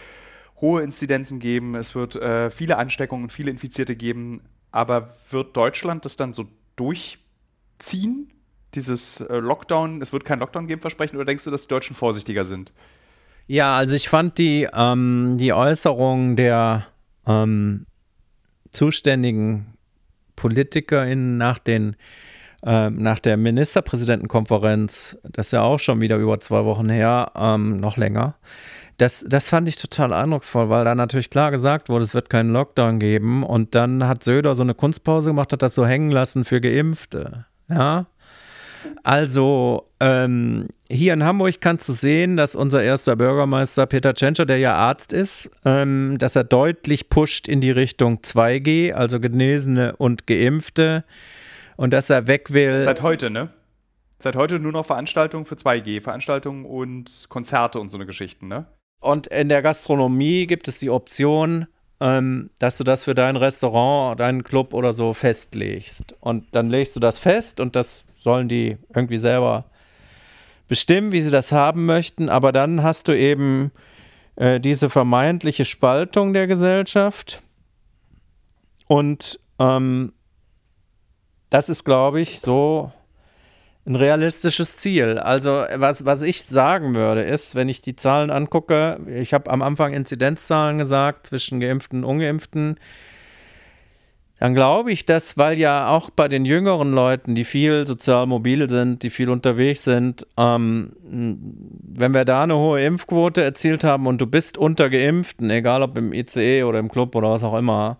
hohe Inzidenzen geben. Es wird äh, viele Ansteckungen, viele Infizierte geben. Aber wird Deutschland das dann so durchziehen? Dieses äh, Lockdown, es wird kein Lockdown geben, versprechen? Oder denkst du, dass die Deutschen vorsichtiger sind? Ja, also ich fand die, ähm, die Äußerung der ähm, zuständigen PolitikerInnen nach den ähm, nach der Ministerpräsidentenkonferenz, das ist ja auch schon wieder über zwei Wochen her, ähm, noch länger. Das, das fand ich total eindrucksvoll, weil da natürlich klar gesagt wurde, es wird keinen Lockdown geben. Und dann hat Söder so eine Kunstpause gemacht, hat das so hängen lassen für Geimpfte. Ja. Also ähm, hier in Hamburg kannst du sehen, dass unser erster Bürgermeister Peter Tschentscher, der ja Arzt ist, ähm, dass er deutlich pusht in die Richtung 2G, also Genesene und Geimpfte und dass er weg will. Seit heute, ne? Seit heute nur noch Veranstaltungen für 2G, Veranstaltungen und Konzerte und so eine Geschichten, ne? Und in der Gastronomie gibt es die Option, ähm, dass du das für dein Restaurant, deinen Club oder so festlegst. Und dann legst du das fest und das sollen die irgendwie selber bestimmen, wie sie das haben möchten. Aber dann hast du eben äh, diese vermeintliche Spaltung der Gesellschaft. Und ähm, das ist, glaube ich, so ein realistisches Ziel. Also, was, was ich sagen würde, ist, wenn ich die Zahlen angucke, ich habe am Anfang Inzidenzzahlen gesagt zwischen Geimpften und Ungeimpften, dann glaube ich, dass, weil ja auch bei den jüngeren Leuten, die viel sozial mobil sind, die viel unterwegs sind, ähm, wenn wir da eine hohe Impfquote erzielt haben und du bist unter Geimpften, egal ob im ICE oder im Club oder was auch immer,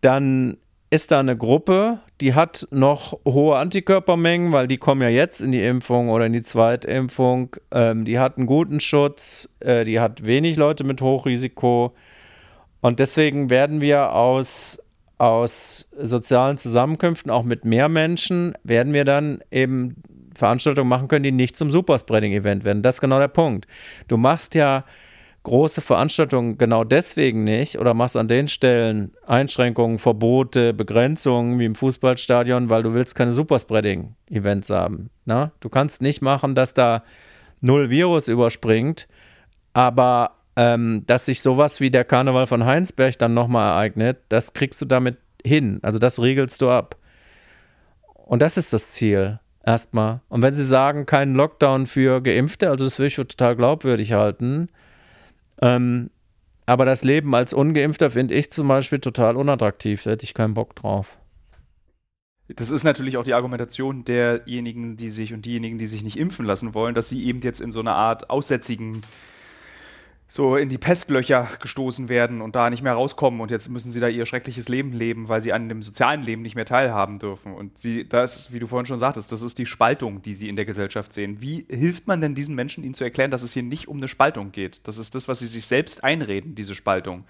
dann ist da eine Gruppe, die hat noch hohe Antikörpermengen, weil die kommen ja jetzt in die Impfung oder in die Zweitimpfung. Ähm, die hat einen guten Schutz, äh, die hat wenig Leute mit Hochrisiko. Und deswegen werden wir aus, aus sozialen Zusammenkünften, auch mit mehr Menschen, werden wir dann eben Veranstaltungen machen können, die nicht zum Superspreading-Event werden. Das ist genau der Punkt. Du machst ja große Veranstaltungen genau deswegen nicht oder machst an den Stellen Einschränkungen, Verbote, Begrenzungen wie im Fußballstadion, weil du willst keine Superspreading-Events haben. Na? Ne? Du kannst nicht machen, dass da null Virus überspringt, aber ähm, dass sich sowas wie der Karneval von Heinsberg dann nochmal ereignet, das kriegst du damit hin. Also das regelst du ab. Und das ist das Ziel erstmal. Und wenn sie sagen, keinen Lockdown für Geimpfte, also das würde ich für total glaubwürdig halten, ähm, aber das Leben als Ungeimpfter finde ich zum Beispiel total unattraktiv. Da hätte ich keinen Bock drauf. Das ist natürlich auch die Argumentation derjenigen, die sich und diejenigen, die sich nicht impfen lassen wollen, dass sie eben jetzt in so einer Art aussätzigen so in die Pestlöcher gestoßen werden und da nicht mehr rauskommen und jetzt müssen sie da ihr schreckliches Leben leben, weil sie an dem sozialen Leben nicht mehr teilhaben dürfen. Und sie, das, wie du vorhin schon sagtest, das ist die Spaltung, die sie in der Gesellschaft sehen. Wie hilft man denn diesen Menschen, ihnen zu erklären, dass es hier nicht um eine Spaltung geht? Das ist das, was sie sich selbst einreden, diese Spaltung.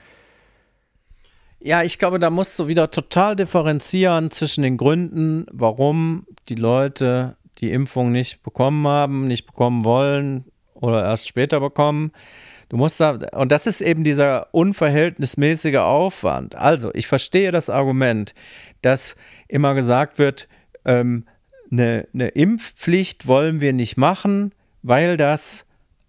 Ja, ich glaube, da musst du wieder total differenzieren zwischen den Gründen, warum die Leute die Impfung nicht bekommen haben, nicht bekommen wollen oder erst später bekommen. Du musst da, und das ist eben dieser unverhältnismäßige Aufwand. Also, ich verstehe das Argument, dass immer gesagt wird, ähm, eine, eine, Impfpflicht wollen wir nicht machen, weil das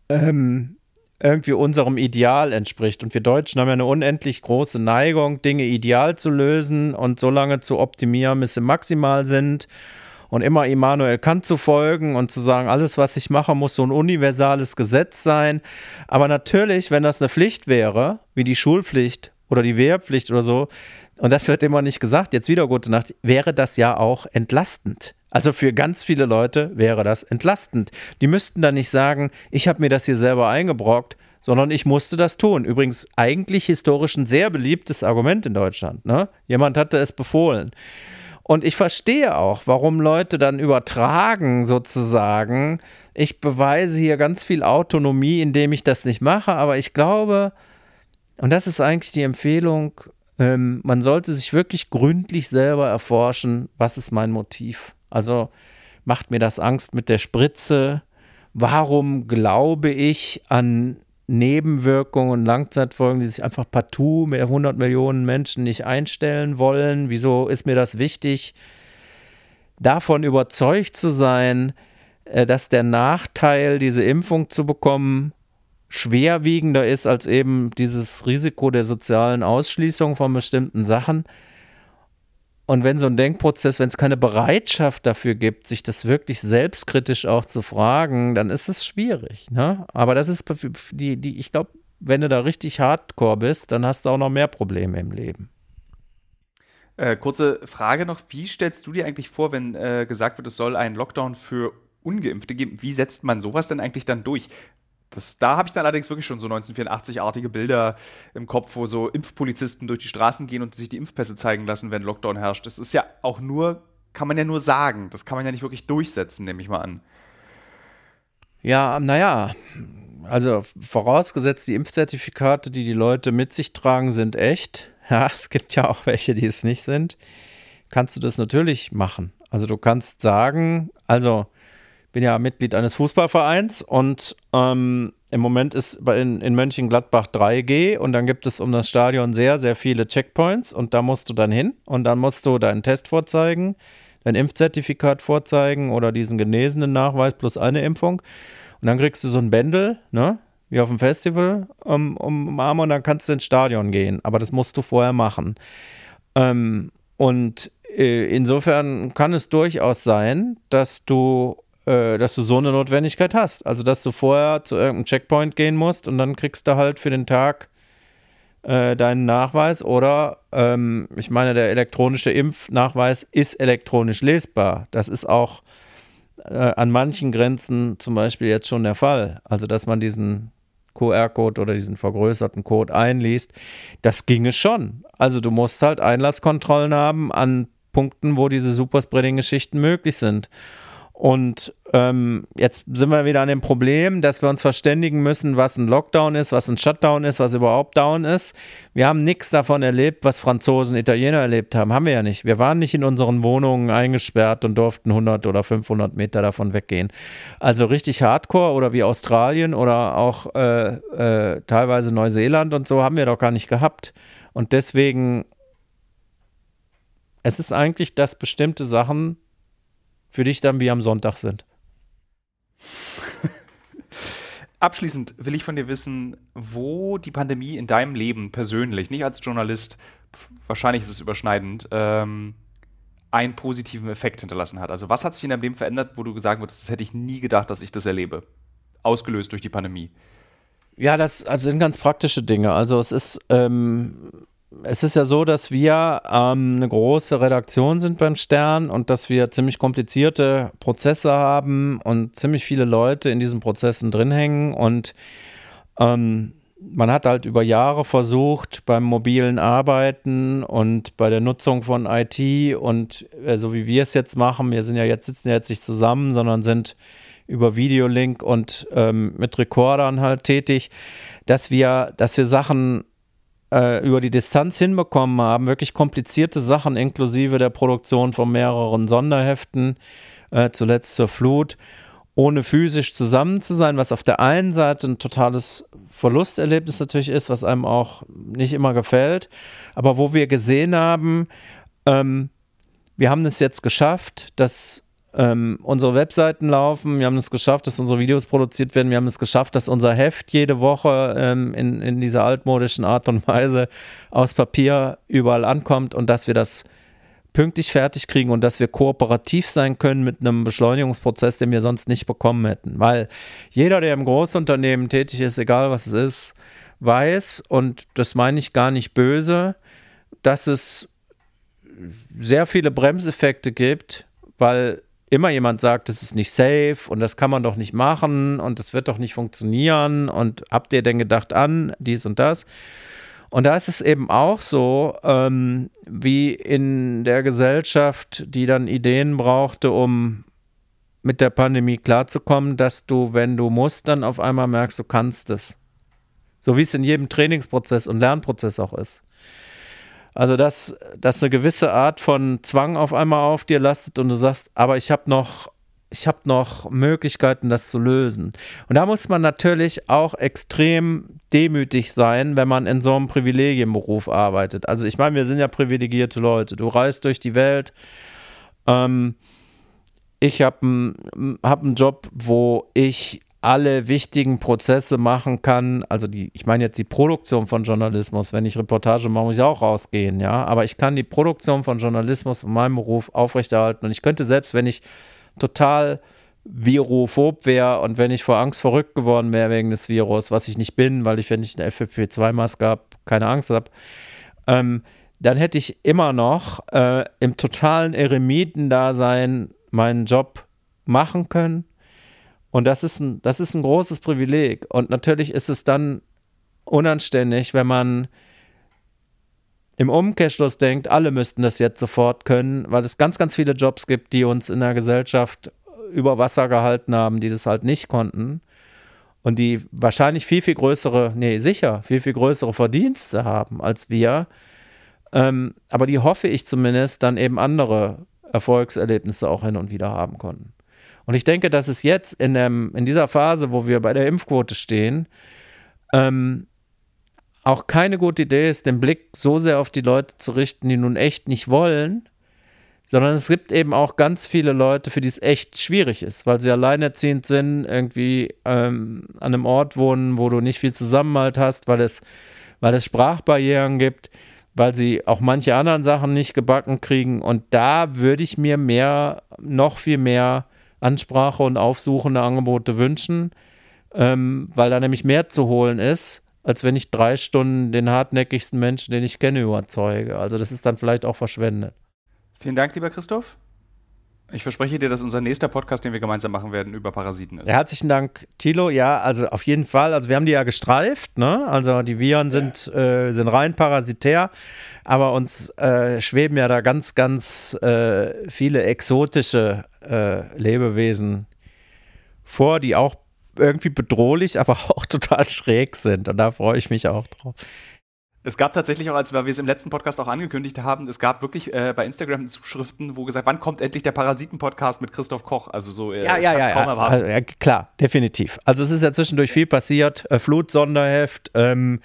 ähm, irgendwie unserem Ideal entspricht. Und wir Deutschen haben ja eine unendlich große Neigung, Dinge ideal zu lösen und so lange zu optimieren, bis sie maximal sind und immer Immanuel Kant zu folgen und zu sagen, alles, was ich mache, muss so ein universales Gesetz sein. Aber natürlich, wenn das eine Pflicht wäre, wie die Schulpflicht oder die Wehrpflicht oder so, und das wird immer nicht gesagt, jetzt wieder gute Nacht, wäre das ja auch entlastend. Also für ganz viele Leute wäre das entlastend. Die müssten dann nicht sagen, ich habe mir das hier selber eingebrockt, sondern ich musste das tun. Übrigens eigentlich historisch ein sehr beliebtes Argument in Deutschland. Ne? Jemand hatte es befohlen. Und ich verstehe auch, warum Leute dann übertragen sozusagen, ich beweise hier ganz viel Autonomie, indem ich das nicht mache, aber ich glaube, und das ist eigentlich die Empfehlung, ähm, man sollte sich wirklich gründlich selber erforschen, was ist mein Motiv. Also macht mir das Angst mit der Spritze? Warum glaube ich an Nebenwirkungen und Langzeitfolgen, die sich einfach partout mit 100 Millionen Menschen nicht einstellen wollen? Wieso ist mir das wichtig, davon überzeugt zu sein, äh, dass der Nachteil, diese Impfung zu bekommen, schwerwiegender ist als eben dieses Risiko der sozialen Ausschließung von bestimmten Sachen? Und wenn so ein Denkprozess, wenn es keine Bereitschaft dafür gibt, sich das wirklich selbstkritisch auch zu fragen, dann ist es schwierig. Ne? Aber das ist die, die, ich glaube, wenn du da richtig hardcore bist, dann hast du auch noch mehr Probleme im Leben. Äh, kurze Frage noch: Wie stellst du dir eigentlich vor, wenn äh, gesagt wird, es soll einen Lockdown für Ungeimpfte geben? Wie setzt man sowas denn eigentlich dann durch? Das, da habe ich dann allerdings wirklich schon so 1984-artige Bilder im Kopf, wo so Impfpolizisten durch die Straßen gehen und sich die Impfpässe zeigen lassen, wenn Lockdown herrscht. Das ist ja auch nur, kann man ja nur sagen. Das kann man ja nicht wirklich durchsetzen, nehme ich mal an. Ja, naja, also vorausgesetzt, die Impfzertifikate, die die Leute mit sich tragen, sind echt. Ja, es gibt ja auch welche, die es nicht sind. Kannst du das natürlich machen. Also du kannst sagen, also bin ja Mitglied eines Fußballvereins und ähm, im Moment ist in, in Mönchengladbach 3G und dann gibt es um das Stadion sehr, sehr viele Checkpoints und da musst du dann hin und dann musst du deinen Test vorzeigen, dein Impfzertifikat vorzeigen oder diesen genesenen Nachweis plus eine Impfung und dann kriegst du so ein Bändel, ne? Wie auf dem Festival um, um Arm und dann kannst du ins Stadion gehen. Aber das musst du vorher machen. Ähm, und äh, insofern kann es durchaus sein, dass du äh, dass du so eine Notwendigkeit hast. Also, dass du vorher zu irgendeinem Checkpoint gehen musst und dann kriegst du halt für den Tag äh, deinen Nachweis oder ähm, ich meine, der elektronische Impfnachweis ist elektronisch lesbar. Das ist auch äh, an manchen Grenzen zum Beispiel jetzt schon der Fall. Also, dass man diesen QR-Code oder diesen vergrößerten Code einliest, das ginge schon. Also du musst halt Einlasskontrollen haben an Punkten, wo diese Superspreading-Geschichten möglich sind. Und ähm, jetzt sind wir wieder an dem Problem, dass wir uns verständigen müssen, was ein Lockdown ist, was ein Shutdown ist, was überhaupt Down ist. Wir haben nichts davon erlebt, was Franzosen, Italiener erlebt haben. Haben wir ja nicht. Wir waren nicht in unseren Wohnungen eingesperrt und durften 100 oder 500 Meter davon weggehen. Also richtig Hardcore oder wie Australien oder auch äh, äh, teilweise Neuseeland und so haben wir doch gar nicht gehabt. Und deswegen, es ist eigentlich, dass bestimmte Sachen für dich dann wie am Sonntag sind. Abschließend will ich von dir wissen, wo die Pandemie in deinem Leben persönlich, nicht als Journalist, wahrscheinlich ist es überschneidend, ähm, einen positiven Effekt hinterlassen hat. Also was hat sich in deinem Leben verändert, wo du gesagt hast, das hätte ich nie gedacht, dass ich das erlebe, ausgelöst durch die Pandemie? Ja, das also sind ganz praktische Dinge. Also es ist ähm, es ist ja so, dass wir ähm, eine große Redaktion sind beim Stern und dass wir ziemlich komplizierte Prozesse haben und ziemlich viele Leute in diesen Prozessen drin hängen und ähm, man hat halt über Jahre versucht, beim mobilen Arbeiten und bei der Nutzung von IT und äh, so wie wir es jetzt machen, wir sind ja jetzt, sitzen ja jetzt nicht zusammen, sondern sind über Videolink und ähm, mit Rekordern halt tätig, dass wir, dass wir Sachen über die Distanz hinbekommen haben, wirklich komplizierte Sachen inklusive der Produktion von mehreren Sonderheften, äh, zuletzt zur Flut, ohne physisch zusammen zu sein, was auf der einen Seite ein totales Verlusterlebnis natürlich ist, was einem auch nicht immer gefällt, aber wo wir gesehen haben, ähm, wir haben es jetzt geschafft, dass ähm, unsere Webseiten laufen. Wir haben es geschafft, dass unsere Videos produziert werden. Wir haben es geschafft, dass unser Heft jede Woche ähm, in, in dieser altmodischen Art und Weise aus Papier überall ankommt und dass wir das pünktlich fertig kriegen und dass wir kooperativ sein können mit einem Beschleunigungsprozess, den wir sonst nicht bekommen hätten. Weil jeder, der im Großunternehmen tätig ist, egal was es ist, weiß, und das meine ich gar nicht böse, dass es sehr viele Bremseffekte gibt, weil immer jemand sagt, das ist nicht safe und das kann man doch nicht machen und das wird doch nicht funktionieren und habt ihr denn gedacht an dies und das? Und da ist es eben auch so, ähm, wie in der Gesellschaft, die dann Ideen brauchte, um mit der Pandemie klarzukommen, dass du, wenn du musst, dann auf einmal merkst, du kannst es. So wie es in jedem Trainingsprozess und Lernprozess auch ist. Also, dass, dass eine gewisse Art von Zwang auf einmal auf dir lastet und du sagst, aber ich habe noch, ich habe noch Möglichkeiten, das zu lösen. Und da muss man natürlich auch extrem demütig sein, wenn man in so einem Privilegienberuf arbeitet. Also, ich meine, wir sind ja privilegierte Leute. Du reist durch die Welt. Ähm, ich habe einen hab Job, wo ich alle wichtigen Prozesse machen kann. Also die, ich meine jetzt die Produktion von Journalismus. Wenn ich Reportage mache, muss ich auch rausgehen, ja. Aber ich kann die Produktion von Journalismus in meinem Beruf aufrechterhalten. Und ich könnte selbst, wenn ich total virophob wäre und wenn ich vor Angst verrückt geworden wäre wegen des Virus, was ich nicht bin, weil ich, wenn ich eine FFP2-Maske habe, keine Angst habe, ähm, dann hätte ich immer noch äh, im totalen Eremitendasein meinen Job machen können und das ist ein, das ist ein großes Privileg. Und natürlich ist es dann unanständig, wenn man im Umkehrschluss denkt, alle müssten das jetzt sofort können, weil es ganz, ganz viele Jobs gibt, die uns in der Gesellschaft über Wasser gehalten haben, die das halt nicht konnten und die wahrscheinlich viel, viel größere, nee, sicher, viel, viel größere Verdienste haben als wir. Ähm, aber die hoffe ich zumindest dann eben andere Erfolgserlebnisse auch hin und wieder haben konnten. Und ich denke, dass es jetzt in, dem, in dieser Phase, wo wir bei der Impfquote stehen, ähm, auch keine gute Idee ist, den Blick so sehr auf die Leute zu richten, die nun echt nicht wollen, sondern es gibt eben auch ganz viele Leute, für die es echt schwierig ist, weil sie alleinerziehend sind, irgendwie ähm, an einem Ort wohnen, wo du nicht viel Zusammenhalt hast, weil es, weil es Sprachbarrieren gibt, weil sie auch manche anderen Sachen nicht gebacken kriegen. Und da würde ich mir mehr, noch viel mehr Ansprache und aufsuchende Angebote wünschen, ähm, weil da nämlich mehr zu holen ist, als wenn ich drei Stunden den hartnäckigsten Menschen, den ich kenne, überzeuge. Also das ist dann vielleicht auch verschwendet. Vielen Dank, lieber Christoph. Ich verspreche dir, dass unser nächster Podcast, den wir gemeinsam machen werden, über Parasiten ist. Herzlichen Dank, Thilo. Ja, also auf jeden Fall. Also wir haben die ja gestreift, ne? Also die Viren sind, äh, sind rein parasitär, aber uns äh, schweben ja da ganz, ganz äh, viele exotische äh, Lebewesen vor, die auch irgendwie bedrohlich, aber auch total schräg sind. Und da freue ich mich auch drauf. Es gab tatsächlich auch, als wir es im letzten Podcast auch angekündigt haben, es gab wirklich äh, bei Instagram Zuschriften, wo gesagt, wann kommt endlich der Parasiten-Podcast mit Christoph Koch? Also so, äh, ja, ja, ja, kaum ja, also, ja, klar, definitiv. Also es ist ja zwischendurch viel passiert, äh, Flutsonderheft, ähm,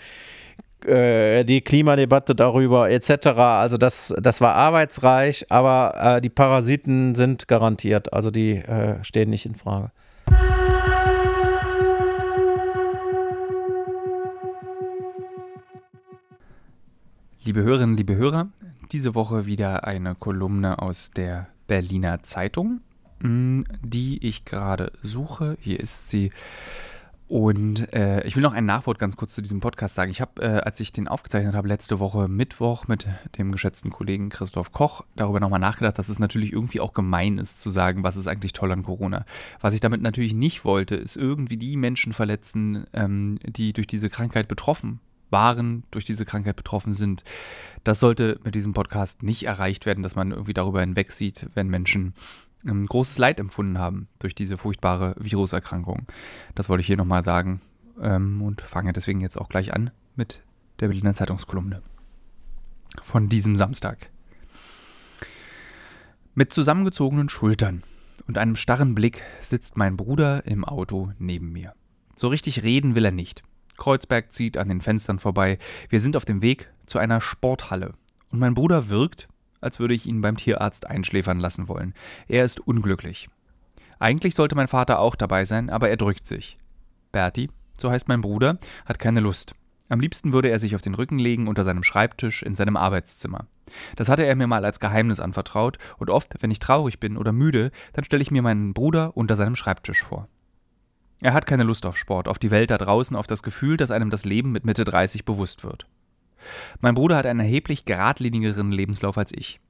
äh, die Klimadebatte darüber etc. Also das, das war arbeitsreich, aber äh, die Parasiten sind garantiert, also die äh, stehen nicht in Frage. Liebe Hörerinnen, liebe Hörer, diese Woche wieder eine Kolumne aus der Berliner Zeitung, mm, die ich gerade suche. Hier ist sie. Und äh, ich will noch ein Nachwort ganz kurz zu diesem Podcast sagen. Ich habe, äh, als ich den aufgezeichnet habe, letzte Woche Mittwoch mit dem geschätzten Kollegen Christoph Koch darüber nochmal nachgedacht, dass es natürlich irgendwie auch gemein ist zu sagen, was ist eigentlich toll an Corona. Was ich damit natürlich nicht wollte, ist irgendwie die Menschen verletzen, ähm, die durch diese Krankheit betroffen waren, durch diese Krankheit betroffen sind. Das sollte mit diesem Podcast nicht erreicht werden, dass man irgendwie darüber hinwegsieht, wenn Menschen ähm, großes Leid empfunden haben durch diese furchtbare Viruserkrankung. Das wollte ich hier nochmal sagen ähm, und fange deswegen jetzt auch gleich an mit der Berliner Zeitungskolumne von diesem Samstag. Mit zusammengezogenen Schultern und einem starren Blick sitzt mein Bruder im Auto neben mir. So richtig reden will er nicht. Kreuzberg zieht an den Fenstern vorbei. Wir sind auf dem Weg zu einer Sporthalle. Und mein Bruder wirkt, als würde ich ihn beim Tierarzt einschläfern lassen wollen. Er ist unglücklich. Eigentlich sollte mein Vater auch dabei sein, aber er drückt sich. Berti, so heißt mein Bruder, hat keine Lust. Am liebsten würde er sich auf den Rücken legen unter seinem Schreibtisch in seinem Arbeitszimmer. Das hatte er mir mal als Geheimnis anvertraut, und oft, wenn ich traurig bin oder müde, dann stelle ich mir meinen Bruder unter seinem Schreibtisch vor. Er hat keine Lust auf Sport, auf die Welt da draußen, auf das Gefühl, dass einem das Leben mit Mitte 30 bewusst wird. Mein Bruder hat einen erheblich geradlinigeren Lebenslauf als ich.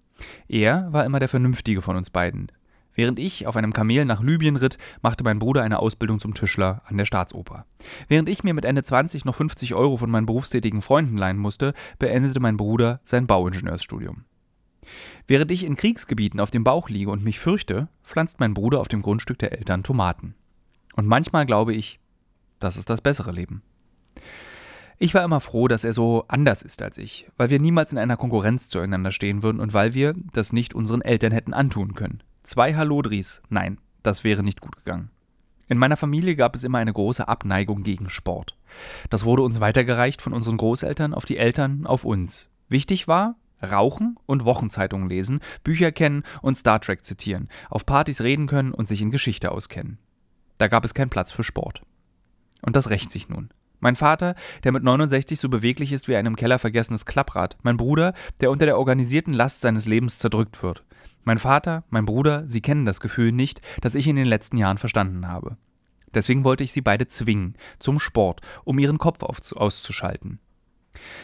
Er war immer der Vernünftige von uns beiden. Während ich auf einem Kamel nach Libyen ritt, machte mein Bruder eine Ausbildung zum Tischler an der Staatsoper. Während ich mir mit Ende 20 noch 50 Euro von meinen berufstätigen Freunden leihen musste, beendete mein Bruder sein Bauingenieursstudium. Während ich in Kriegsgebieten auf dem Bauch liege und mich fürchte, pflanzt mein Bruder auf dem Grundstück der Eltern Tomaten. Und manchmal glaube ich, das ist das bessere Leben. Ich war immer froh, dass er so anders ist als ich, weil wir niemals in einer Konkurrenz zueinander stehen würden und weil wir das nicht unseren Eltern hätten antun können. Zwei Hallodris, nein, das wäre nicht gut gegangen. In meiner Familie gab es immer eine große Abneigung gegen Sport. Das wurde uns weitergereicht von unseren Großeltern auf die Eltern, auf uns. Wichtig war, rauchen und Wochenzeitungen lesen, Bücher kennen und Star Trek zitieren, auf Partys reden können und sich in Geschichte auskennen. Da gab es keinen Platz für Sport. Und das rächt sich nun. Mein Vater, der mit 69 so beweglich ist wie ein im Keller vergessenes Klapprad. Mein Bruder, der unter der organisierten Last seines Lebens zerdrückt wird. Mein Vater, mein Bruder, sie kennen das Gefühl nicht, das ich in den letzten Jahren verstanden habe. Deswegen wollte ich sie beide zwingen, zum Sport, um ihren Kopf auszuschalten.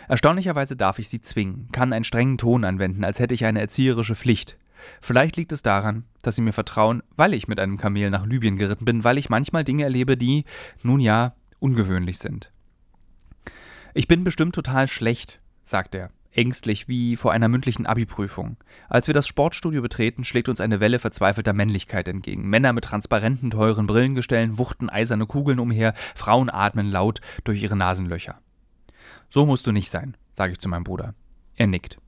Erstaunlicherweise darf ich sie zwingen, kann einen strengen Ton anwenden, als hätte ich eine erzieherische Pflicht. Vielleicht liegt es daran, dass sie mir vertrauen, weil ich mit einem Kamel nach Libyen geritten bin, weil ich manchmal Dinge erlebe, die, nun ja, ungewöhnlich sind. Ich bin bestimmt total schlecht, sagt er ängstlich wie vor einer mündlichen Abi-Prüfung. Als wir das Sportstudio betreten, schlägt uns eine Welle verzweifelter Männlichkeit entgegen. Männer mit transparenten, teuren Brillengestellen wuchten eiserne Kugeln umher, Frauen atmen laut durch ihre Nasenlöcher. So musst du nicht sein, sage ich zu meinem Bruder. Er nickt.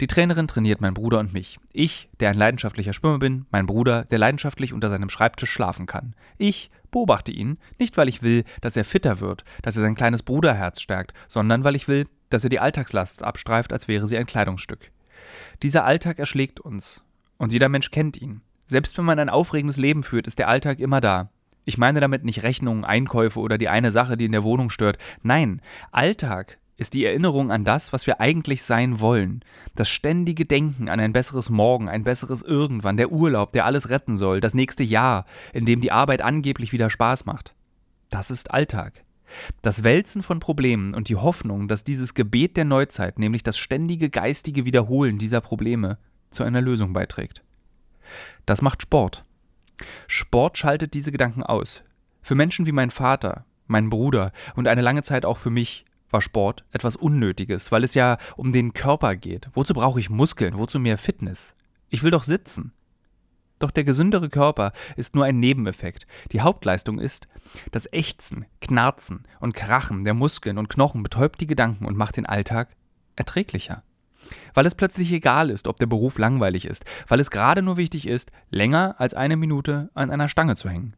Die Trainerin trainiert meinen Bruder und mich. Ich, der ein leidenschaftlicher Schwimmer bin, mein Bruder, der leidenschaftlich unter seinem Schreibtisch schlafen kann. Ich beobachte ihn, nicht weil ich will, dass er fitter wird, dass er sein kleines Bruderherz stärkt, sondern weil ich will, dass er die Alltagslast abstreift, als wäre sie ein Kleidungsstück. Dieser Alltag erschlägt uns. Und jeder Mensch kennt ihn. Selbst wenn man ein aufregendes Leben führt, ist der Alltag immer da. Ich meine damit nicht Rechnungen, Einkäufe oder die eine Sache, die in der Wohnung stört. Nein, Alltag ist die Erinnerung an das, was wir eigentlich sein wollen. Das ständige Denken an ein besseres Morgen, ein besseres Irgendwann, der Urlaub, der alles retten soll, das nächste Jahr, in dem die Arbeit angeblich wieder Spaß macht. Das ist Alltag. Das Wälzen von Problemen und die Hoffnung, dass dieses Gebet der Neuzeit, nämlich das ständige geistige Wiederholen dieser Probleme, zu einer Lösung beiträgt. Das macht Sport. Sport schaltet diese Gedanken aus. Für Menschen wie mein Vater, mein Bruder und eine lange Zeit auch für mich war Sport etwas Unnötiges, weil es ja um den Körper geht. Wozu brauche ich Muskeln? Wozu mehr Fitness? Ich will doch sitzen. Doch der gesündere Körper ist nur ein Nebeneffekt. Die Hauptleistung ist, das Ächzen, Knarzen und Krachen der Muskeln und Knochen betäubt die Gedanken und macht den Alltag erträglicher. Weil es plötzlich egal ist, ob der Beruf langweilig ist, weil es gerade nur wichtig ist, länger als eine Minute an einer Stange zu hängen.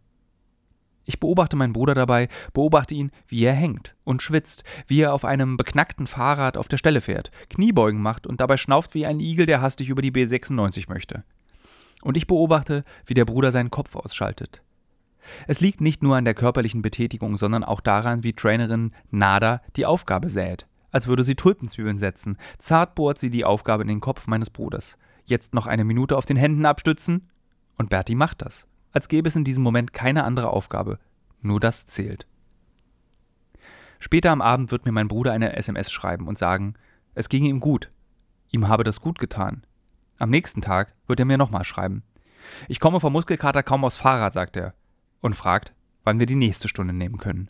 Ich beobachte meinen Bruder dabei, beobachte ihn, wie er hängt und schwitzt, wie er auf einem beknackten Fahrrad auf der Stelle fährt, Kniebeugen macht und dabei schnauft wie ein Igel, der hastig über die B96 möchte. Und ich beobachte, wie der Bruder seinen Kopf ausschaltet. Es liegt nicht nur an der körperlichen Betätigung, sondern auch daran, wie Trainerin Nada die Aufgabe sät. Als würde sie Tulpenzwiebeln setzen. Zart bohrt sie die Aufgabe in den Kopf meines Bruders. Jetzt noch eine Minute auf den Händen abstützen. Und Bertie macht das. Als gäbe es in diesem Moment keine andere Aufgabe. Nur das zählt. Später am Abend wird mir mein Bruder eine SMS schreiben und sagen, es ginge ihm gut. Ihm habe das gut getan. Am nächsten Tag wird er mir nochmal schreiben. Ich komme vom Muskelkater kaum aufs Fahrrad, sagt er. Und fragt, wann wir die nächste Stunde nehmen können.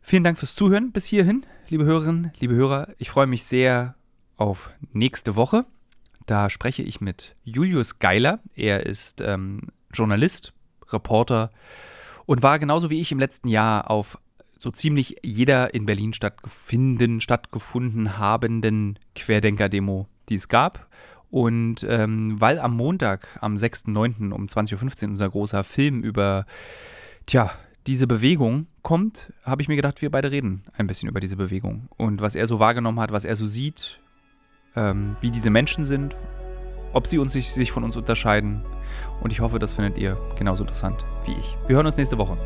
Vielen Dank fürs Zuhören bis hierhin, liebe Hörerinnen, liebe Hörer. Ich freue mich sehr auf nächste Woche. Da spreche ich mit Julius Geiler. Er ist ähm, Journalist, Reporter und war genauso wie ich im letzten Jahr auf so ziemlich jeder in Berlin stattgefunden, stattgefunden habenden Querdenker-Demo, die es gab. Und ähm, weil am Montag, am 6.9. um 20.15 Uhr unser großer Film über, tja, diese Bewegung kommt, habe ich mir gedacht, wir beide reden ein bisschen über diese Bewegung. Und was er so wahrgenommen hat, was er so sieht, ähm, wie diese Menschen sind, ob sie uns sich, sich von uns unterscheiden. Und ich hoffe, das findet ihr genauso interessant wie ich. Wir hören uns nächste Woche.